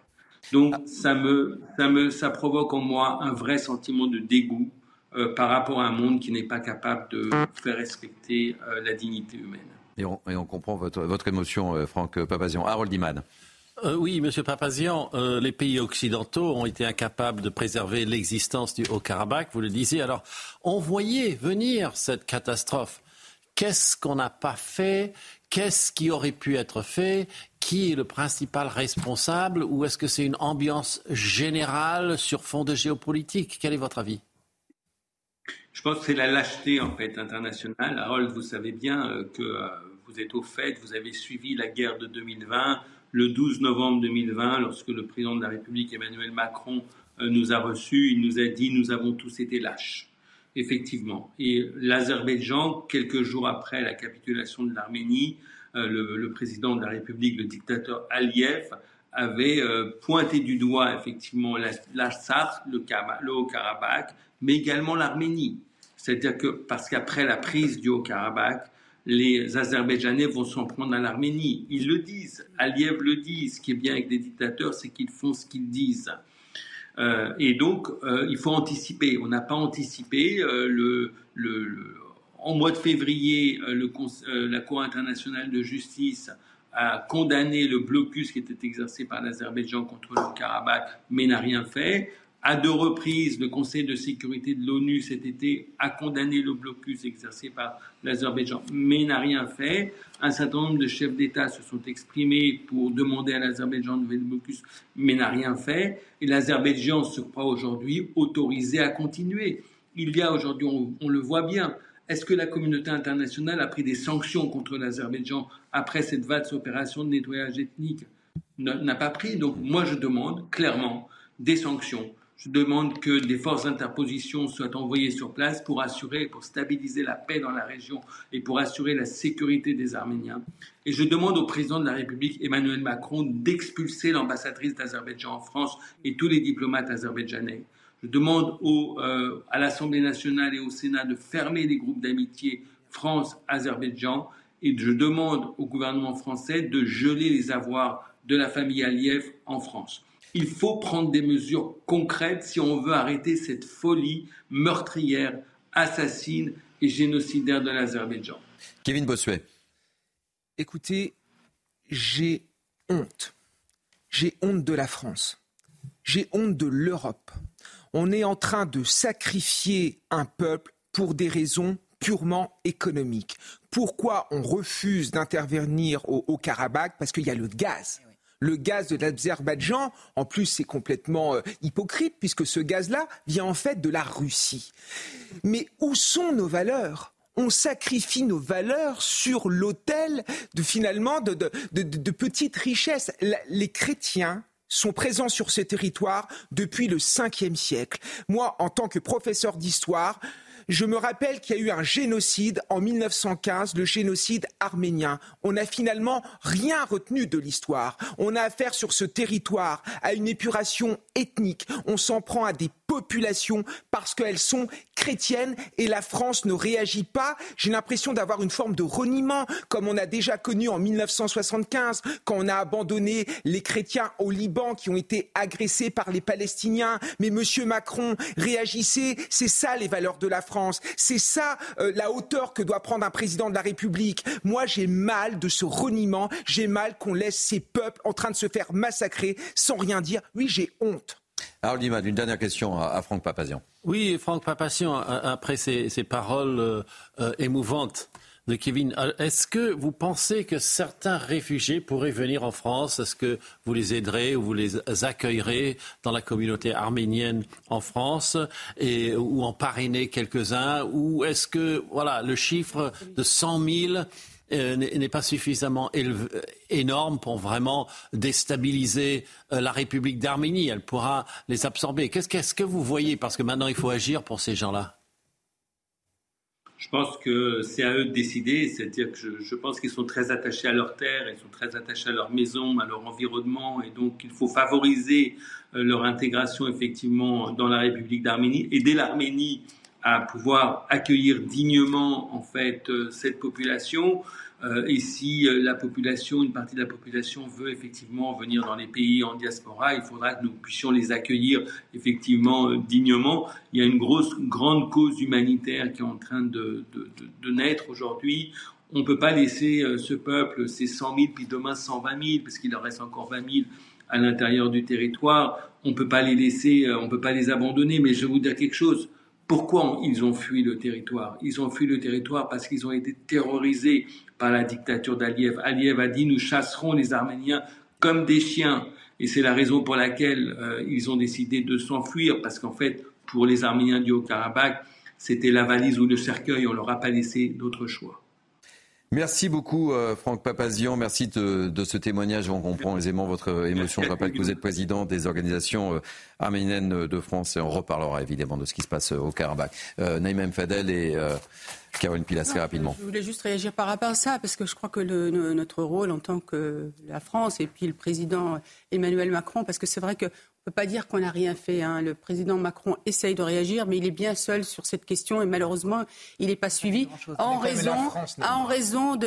Donc ça me, ça me, ça provoque en moi un vrai sentiment de dégoût euh, par rapport à un monde qui n'est pas capable de faire respecter euh, la dignité humaine. Et on, comprend votre, votre émotion, euh, Franck Papazian. Harold Iman. Euh, oui, Monsieur Papazian, euh, les pays occidentaux ont été incapables de préserver l'existence du Haut-Karabakh, vous le disiez. Alors, on voyait venir cette catastrophe. Qu'est-ce qu'on n'a pas fait? Qu'est-ce qui aurait pu être fait? Qui est le principal responsable? Ou est-ce que c'est une ambiance générale sur fond de géopolitique? Quel est votre avis? Je pense que c'est la lâcheté en fait internationale. Harold, vous savez bien que vous êtes au fait, vous avez suivi la guerre de 2020, le 12 novembre 2020, lorsque le président de la République Emmanuel Macron euh, nous a reçus, il nous a dit nous avons tous été lâches. Effectivement. Et l'Azerbaïdjan, quelques jours après la capitulation de l'Arménie, euh, le, président de la République, le dictateur Aliyev, avait euh, pointé du doigt effectivement la, la Sarthe, le, le Haut-Karabakh, mais également l'Arménie. C'est-à-dire que parce qu'après la prise du Haut-Karabakh, les Azerbaïdjanais vont s'en prendre à l'Arménie. Ils le disent, Aliyev le dit. Ce qui est bien avec des dictateurs, c'est qu'ils font ce qu'ils disent. Euh, et donc, euh, il faut anticiper. On n'a pas anticipé. Euh, en mois de février, la Cour internationale de justice a condamné le blocus qui était exercé par l'Azerbaïdjan contre le Karabakh, mais n'a rien fait. À deux reprises, le Conseil de sécurité de l'ONU cet été a condamné le blocus exercé par l'Azerbaïdjan, mais n'a rien fait. Un certain nombre de chefs d'État se sont exprimés pour demander à l'Azerbaïdjan de lever le blocus, mais n'a rien fait. Et l'Azerbaïdjan se croit aujourd'hui autorisé à continuer. Il y a aujourd'hui, on, le voit bien, est-ce que la communauté internationale a pris des sanctions contre l'Azerbaïdjan après cette vaste opération de nettoyage ethnique? N'a pas pris. Donc moi je demande clairement des sanctions Je demande que des forces d'interposition soient envoyées sur place pour assurer, pour stabiliser la paix dans la région et pour assurer la sécurité des Arméniens. Et je demande au président de la République, Emmanuel Macron, d'expulser l'ambassadrice d'Azerbaïdjan en France et tous les diplomates azerbaïdjanais. Je demande euh, à l'Assemblée nationale et au Sénat de fermer les groupes d'amitié France-Azerbaïdjan et je demande au gouvernement français de geler les avoirs de la famille Aliyev en France. Il faut prendre des mesures concrètes si on veut arrêter cette folie meurtrière, assassine et génocidaire de l'Azerbaïdjan. Kevin Bossuet. Écoutez, j'ai honte. J'ai honte de la France. J'ai honte de l'Europe. On est en train de sacrifier un peuple pour des raisons purement économiques. Pourquoi on refuse d'intervenir au, au Karabakh? Parce qu'il y a le gaz le gaz de l'Azerbaïdjan, en plus c'est complètement euh, hypocrite puisque ce gaz-là vient en fait de la Russie. Mais où sont nos valeurs? On sacrifie nos valeurs sur l'autel de finalement de, petites richesses. les chrétiens sont présents sur ce territoire depuis le 5e siècle. Moi, en tant que professeur d'histoire, je me rappelle qu'il y a eu un génocide en 1915, le génocide arménien. On n'a finalement rien retenu de l'histoire. On a affaire sur ce territoire à une épuration ethnique. On s'en prend à des populations parce qu'elles sont chrétiennes et la France ne réagit pas. J'ai l'impression d'avoir une forme de reniement comme on a déjà connu en 1975 quand on a abandonné les chrétiens au Liban qui ont été agressés par les Palestiniens. Mais Monsieur Macron, réagissez, c'est ça les valeurs de la France, c'est ça euh, la hauteur que doit prendre un président de la République. Moi j'ai mal de ce reniement, j'ai mal qu'on laisse ces peuples en train de se faire massacrer sans rien dire. Oui, j'ai honte. Alors, une dernière question à, Franck Papazian. Oui, Franck Papazian, après ces, paroles euh, euh, émouvantes de Kevin, euh, est-ce que vous pensez que certains réfugiés pourraient venir en France? Est-ce que vous les aiderez ou vous les accueillerez dans la communauté arménienne en France et, ou en parrainer quelques-uns? Ou est-ce que voilà, le chiffre de 100 000 euh, n'est pas suffisamment énorme pour vraiment déstabiliser euh, la République d'Arménie. Elle pourra les absorber. Qu'est-ce que vous voyez? Parce que maintenant, il faut agir pour ces gens-là. Je pense que c'est à eux de décider, c'est-à-dire que je, pense qu'ils sont très attachés à leur terre, ils sont très attachés à leur maison, à leur environnement, et donc il faut favoriser euh, leur intégration effectivement dans la République d'Arménie, aider l'Arménie à pouvoir accueillir dignement en fait euh, cette population. Euh, et si euh, la population, une partie de la population veut effectivement venir dans les pays en diaspora, il faudra que nous puissions les accueillir effectivement dignement. Il y a une grosse, grande cause humanitaire qui est en train de, de, naître aujourd'hui. On ne peut pas laisser ce peuple, ces 100 000, puis demain 120 000, parce qu'il en reste encore 20 000 à l'intérieur du territoire. On ne peut pas les laisser, on ne peut pas les abandonner. Mais je vais vous dire quelque chose pourquoi ils ont fui le territoire? Ils ont fui le territoire parce qu'ils ont été terrorisés par la dictature d'Aliyev. Aliyev a dit nous chasserons les Arméniens comme des chiens. Et c'est la raison pour laquelle euh, ils ont décidé de s'enfuir, parce qu'en fait, pour les Arméniens du Haut-Karabakh, c'était la valise ou le cercueil, on leur a pas laissé d'autre choix. Merci beaucoup euh, Franck Papazian, merci de, ce témoignage. On comprend aisément votre émotion. Je rappelle que vous êtes président des organisations euh, arméniennes de France et on reparlera évidemment de ce qui se passe au Karabakh. Euh, Naïm Fadel et Caroline Pilas, rapidement. Je voulais juste réagir par rapport à ça, parce que je crois que notre rôle en tant que la France et puis le président Emmanuel Macron, parce que c'est vrai que ne peut pas dire qu'on n'a rien fait. Hein. Le président Macron essaye de réagir, mais il est bien seul sur cette question et malheureusement, il n'est pas suivi en raison, en raison de,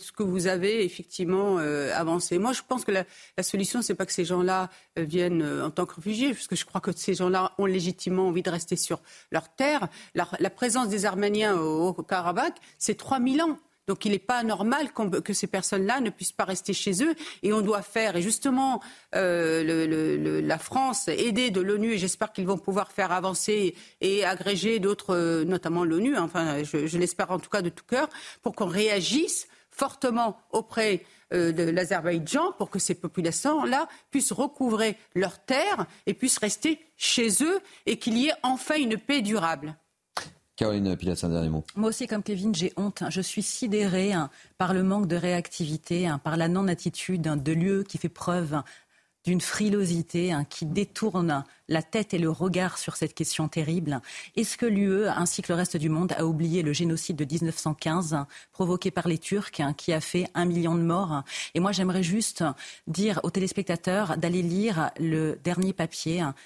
ce que vous avez effectivement euh, avancé. Moi, je pense que la, solution, c'est pas que ces gens-là euh, viennent euh, en tant que réfugiés, parce que je crois que ces gens-là ont légitimement envie de rester sur leur terre. La, présence des Arméniens au, au Karabakh, c'est 3000 ans. Donc il n'est pas normal que ces personnes-là ne puissent pas rester chez eux. Et on doit faire, et justement, euh, la France, aider de l'ONU, et j'espère qu'ils vont pouvoir faire avancer et agréger d'autres, euh, notamment l'ONU, hein, enfin je, l'espère en tout cas de tout cœur, pour qu'on réagisse fortement auprès euh, de l'Azerbaïdjan pour que ces populations-là puissent recouvrer leurs terres et puissent rester chez eux et qu'il y ait enfin une paix durable. Caroline Pilat, un dernier mot. Moi aussi, comme Kevin, j'ai honte. Je suis sidérée hein, par le manque de réactivité, hein, par la non-attitude de lieu qui fait preuve d'une frilosité hein, qui détourne la tête et le regard sur cette question terrible. Est-ce que l'UE, ainsi que le reste du monde, a oublié le génocide de 1915 provoqué par les Turcs, hein, qui a fait un million de morts Et moi, j'aimerais juste dire aux téléspectateurs d'aller lire le dernier papier hein,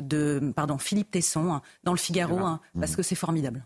de pardon, Philippe Tesson dans le Figaro, parce mmh. que c'est formidable.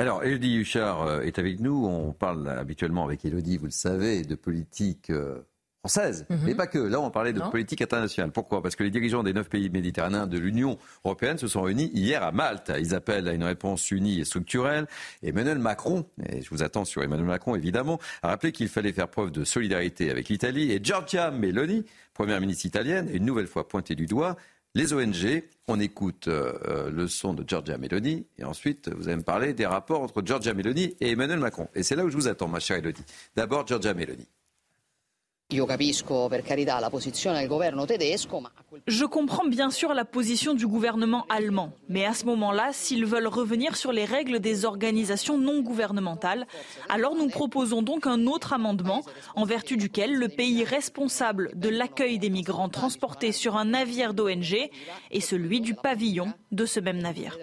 Alors, Elodie Huchard euh, est avec nous. On parle habituellement avec Elodie, vous le savez, de politique euh, française, mhm. mais pas que. Là, on parlait de politique internationale. Pourquoi? Parce que les dirigeants des neuf pays méditerranéens de l'Union européenne se sont réunis hier à Malte. Ils appellent à une réponse unie et structurelle. Emmanuel Macron, et je vous attends sur Emmanuel Macron évidemment, a rappelé qu'il fallait faire preuve de solidarité avec l'Italie. Et Giorgia Meloni, première ministre italienne, est une nouvelle fois pointée du doigt. Les ONG, on écoute euh, euh, le son de Giorgia Meloni et ensuite vous allez me parler des rapports entre Giorgia Meloni et Emmanuel Macron. Et c'est là où je vous attends, ma chère Elodie. D'abord, Giorgia Meloni. Je comprends bien sûr la position du gouvernement allemand, mais à ce moment-là, s'ils veulent revenir sur les règles des organisations non gouvernementales, alors nous proposons donc un autre amendement en vertu duquel le pays responsable de l'accueil des migrants transportés sur un navire d'ONG est celui du pavillon de ce même navire.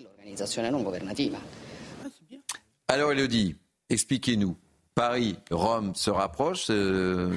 Alors Elodie, expliquez-nous. Paris, Rome se rapproche. Euh,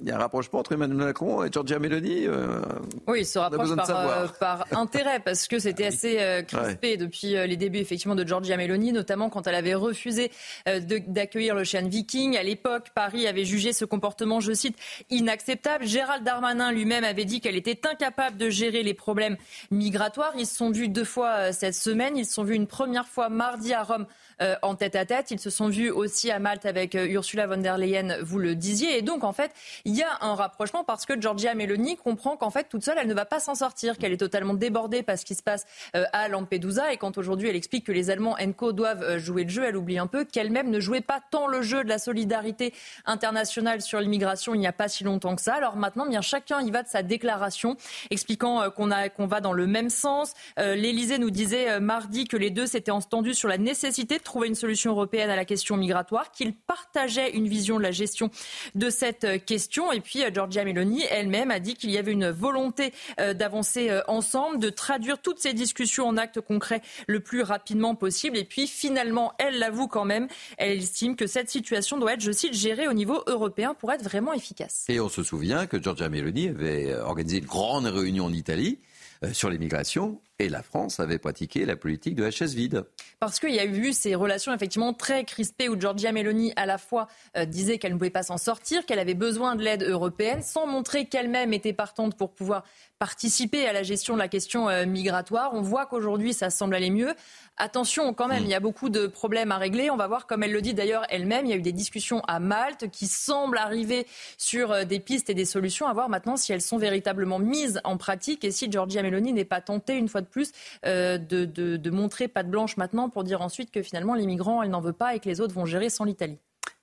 il y a un rapprochement entre Emmanuel Macron et Giorgia Meloni. Euh, oui, il se rapproche par, euh, par, intérêt parce que c'était assez crispé depuis les débuts effectivement de Giorgia Meloni, notamment quand elle avait refusé d'accueillir le chien Viking. À l'époque, Paris avait jugé ce comportement, je cite, inacceptable. Gérald Darmanin lui-même avait dit qu'elle était incapable de gérer les problèmes migratoires. Ils se sont vus deux fois cette semaine. Ils se sont vus une première fois mardi à Rome euh, en tête à tête. Ils se sont vus aussi à Malte avec euh, Ursula von der Leyen, vous le disiez. Et donc, en fait, il y a un rapprochement parce que Giorgia Meloni comprend qu'en fait, toute seule, elle ne va pas s'en sortir, qu'elle est totalement débordée par ce qui se passe euh, à Lampedusa. Et quand aujourd'hui, elle explique que les Allemands ENCO doivent jouer le jeu, elle oublie un peu qu'elle-même ne jouait pas tant le jeu de la solidarité internationale sur l'immigration il n'y a pas si longtemps que ça. Alors maintenant, bien chacun y va de sa déclaration, expliquant qu'on qu'on va dans le même sens. L'Élysée nous disait mardi que les deux s'étaient entendus sur la nécessité trouver une solution européenne à la question migratoire, qu'il partageait une vision de la gestion de cette question. Et puis, euh, Giorgia Meloni elle-même a dit qu'il y avait une volonté euh, d'avancer euh, ensemble, de traduire toutes ces discussions en actes concrets le plus rapidement possible. Et puis, finalement, elle l'avoue quand même, elle estime que cette situation doit être, je cite, gérée au niveau européen pour être vraiment efficace. Et on se souvient que Giorgia Meloni avait organisé une grande réunion en Italie euh, sur l'immigration et la France avait pratiqué la politique de HS vide. Parce qu'il y a eu ces relations effectivement très crispées où Giorgia Meloni à la fois euh, disait qu'elle ne pouvait pas s'en sortir, qu'elle avait besoin de l'aide européenne, sans montrer qu'elle-même était partante pour pouvoir participer à la gestion de la question euh, migratoire. On voit qu'aujourd'hui ça semble aller mieux. Attention quand même, mm. il y a beaucoup de problèmes à régler. On va voir, comme elle le dit d'ailleurs elle-même, il y a eu des discussions à Malte qui semblent arriver sur euh, des pistes et des solutions. À voir maintenant si elles sont véritablement mises en pratique et si Giorgia Meloni n'est pas tentée une fois de plus euh, de, de, montrer patte blanche maintenant pour dire ensuite que finalement les migrants, elle n'en veut pas et que les autres vont gérer sans l'Italie.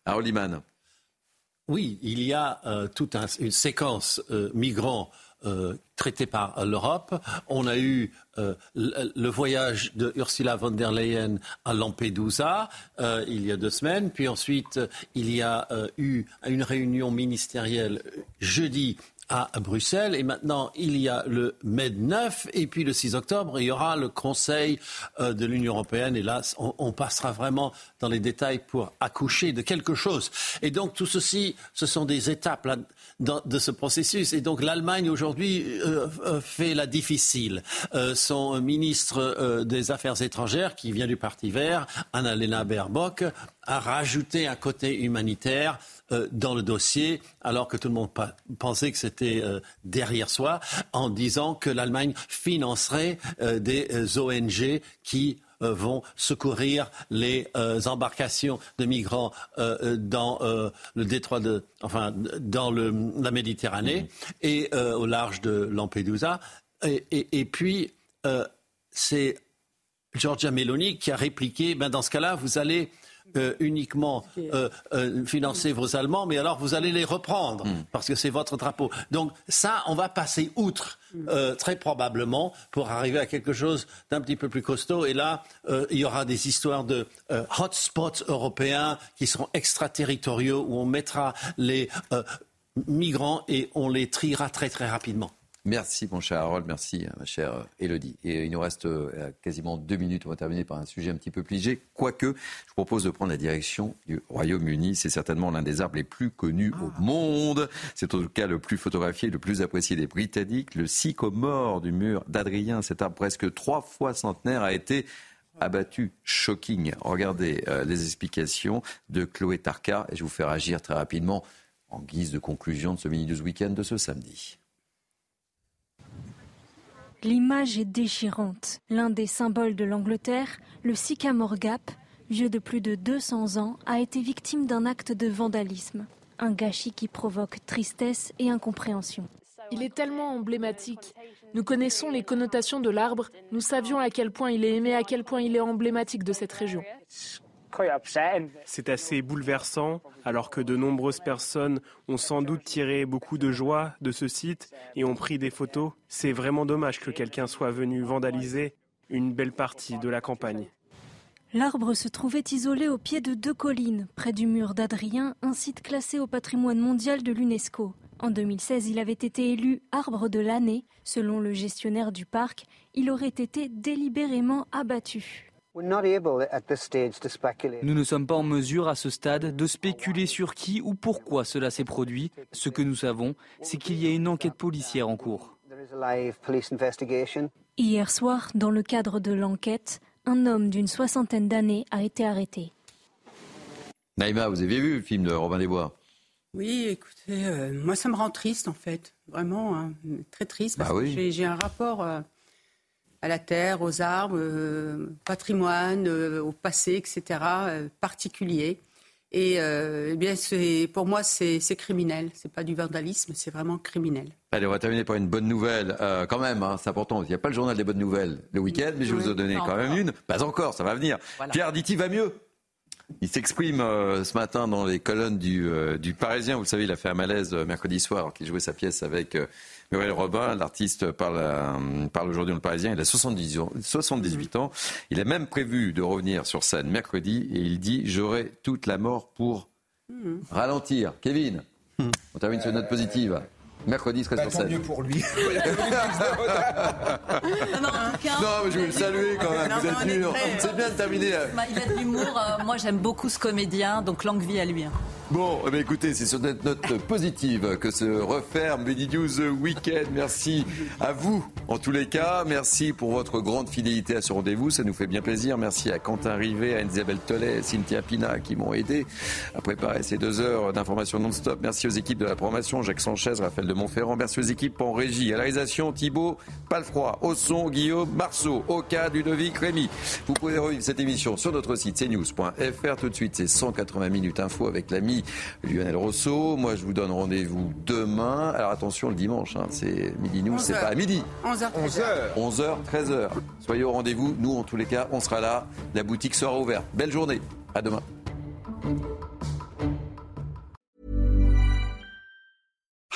Aroliman. Oui, il y a euh, toute une séquence migrants traité par l'Europe. On a eu euh, le, voyage de Ursula von der Leyen à Lampedusa euh, il y a deux semaines. Puis ensuite, il y a euh, eu une réunion ministérielle jeudi à Bruxelles. Et maintenant, il y a le MED 9. Et puis le 6 octobre, il y aura le Conseil de l'Union européenne. Et là, on, passera vraiment dans les détails pour accoucher de quelque chose. Et donc, tout ceci, ce sont des étapes de ce processus. Et donc l'Allemagne aujourd'hui euh, euh, fait la difficile. Euh, son ministre des Affaires étrangères, qui vient du Parti vert, Annalena Baerbock, a rajouté un côté humanitaire dans le dossier, alors que tout le monde pensait que c'était derrière soi, en disant que l'Allemagne financerait des ONG qui euh, vont secourir les euh, embarcations de migrants euh, dans le détroit de, enfin, dans le, la Méditerranée mm-hmm. et au large de Lampedusa. Et, et, et puis, c'est Giorgia Meloni qui a répliqué, ben dans ce cas-là, vous allez euh, uniquement euh, euh, financer vos Allemands, mais alors vous allez les reprendre mm. parce que c'est votre drapeau. Donc ça, on va passer outre mm. très probablement pour arriver à quelque chose d'un petit peu plus costaud. Et là, il y aura des histoires de hotspots européens qui seront extraterritoriaux où on mettra les migrants et on les triera très très rapidement. Merci mon cher Harold, merci ma chère Elodie. Et il nous reste euh, quasiment deux minutes, on va terminer par un sujet un petit peu léger. Quoique, je vous propose de prendre la direction du Royaume-Uni. C'est certainement l'un des arbres les plus connus au ah. monde. C'est en tout cas le plus photographié, le plus apprécié des Britanniques. Le sycomore du mur d'Adrien, cet arbre presque trois fois centenaire, a été abattu. Shocking. Regardez euh, les explications de Chloé Tarka et je vous fais agir très rapidement en guise de conclusion de ce mini news week-end de ce samedi. L'image est déchirante. L'un des symboles de l'Angleterre, le sycamore gap, vieux de plus de 200 ans, a été victime d'un acte de vandalisme. Un gâchis qui provoque tristesse et incompréhension. Il est tellement emblématique. Nous connaissons les connotations de l'arbre, nous savions à quel point il est aimé, à quel point il est emblématique de cette région. C'est assez bouleversant, alors que de nombreuses personnes ont sans doute tiré beaucoup de joie de ce site et ont pris des photos. C'est vraiment dommage que quelqu'un soit venu vandaliser une belle partie de la campagne. L'arbre se trouvait isolé au pied de deux collines, près du mur d'Adrien, un site classé au patrimoine mondial de l'UNESCO. En 2016, il avait été élu arbre de l'année. Selon le gestionnaire du parc, il aurait été délibérément abattu. Nous ne sommes pas en mesure à ce stade de spéculer sur qui ou pourquoi cela s'est produit. Ce que nous savons, c'est qu'il y a une enquête policière en cours. Hier soir, dans le cadre de l'enquête, un homme d'une soixantaine d'années a été arrêté. Naïma, vous avez vu le film de Robin Desbois? Oui, écoutez, euh, moi ça me rend triste en fait, vraiment hein, très triste bah parce que j'ai un rapport. Euh, à la terre, aux arbres, euh, patrimoine, euh, au passé, etc., euh, particulier. Et eh bien, pour moi, c'est criminel. C'est pas du vandalisme, c'est vraiment criminel. Allez, on va terminer par une bonne nouvelle. quand même, hein, c'est important. Il n'y a pas le journal des bonnes nouvelles le week-end, mais je vous ai donné quand même une. Pas encore, ça va venir. Pierre Ditti va mieux. Il s'exprime ce matin dans les colonnes du, du, Parisien. Vous savez, il a fait un malaise mercredi soir alors qu'il jouait sa pièce avec Muriel Robin, l'artiste, parle, euh, parle aujourd'hui dans le Parisien. Il a 70 ans, 78 ans. Il a même prévu de revenir sur scène mercredi et il dit J'aurai toute la mort pour hmm. ralentir. Kevin, hmm. on termine sur une note positive. Mercredi, il serait bah, sur scène. mieux pour lui. non, mais je veux le saluer quand même. Vous êtes dur. C'est bien de terminer. Il a de l'humour. Euh, moi, j'aime beaucoup ce comédien, donc longue vie à lui. Bon, eh écoutez, c'est sur cette note positive que se referme Midi News Weekend. Merci à vous, en tous les cas. Merci pour votre grande fidélité à ce rendez-vous. Ça nous fait bien plaisir. Merci à Quentin Rivet, à Isabelle Tollet, Cynthia Pina qui m'ont aidé à préparer ces deux heures d'information non-stop. Merci aux équipes de la promotion, Jacques Sanchez, Raphaël de Montferrand. Merci aux équipes en régie, à la réalisation Thibaut Palfroy, au son Guillaume Marceau, au cas Ludovic Rémy. Vous pouvez revivre cette émission sur notre site cnews.fr. Tout de suite, c'est 180 minutes info avec l'ami Lionel Rousseau. Moi, je vous donne rendez-vous demain. Alors attention, le dimanche, hein, c'est midi nous, c'est pas à midi. 11h, 13h. 11h, 13h. Soyez au rendez-vous. Nous, en tous les cas, on sera là. La boutique sera ouverte. Belle journée. À demain.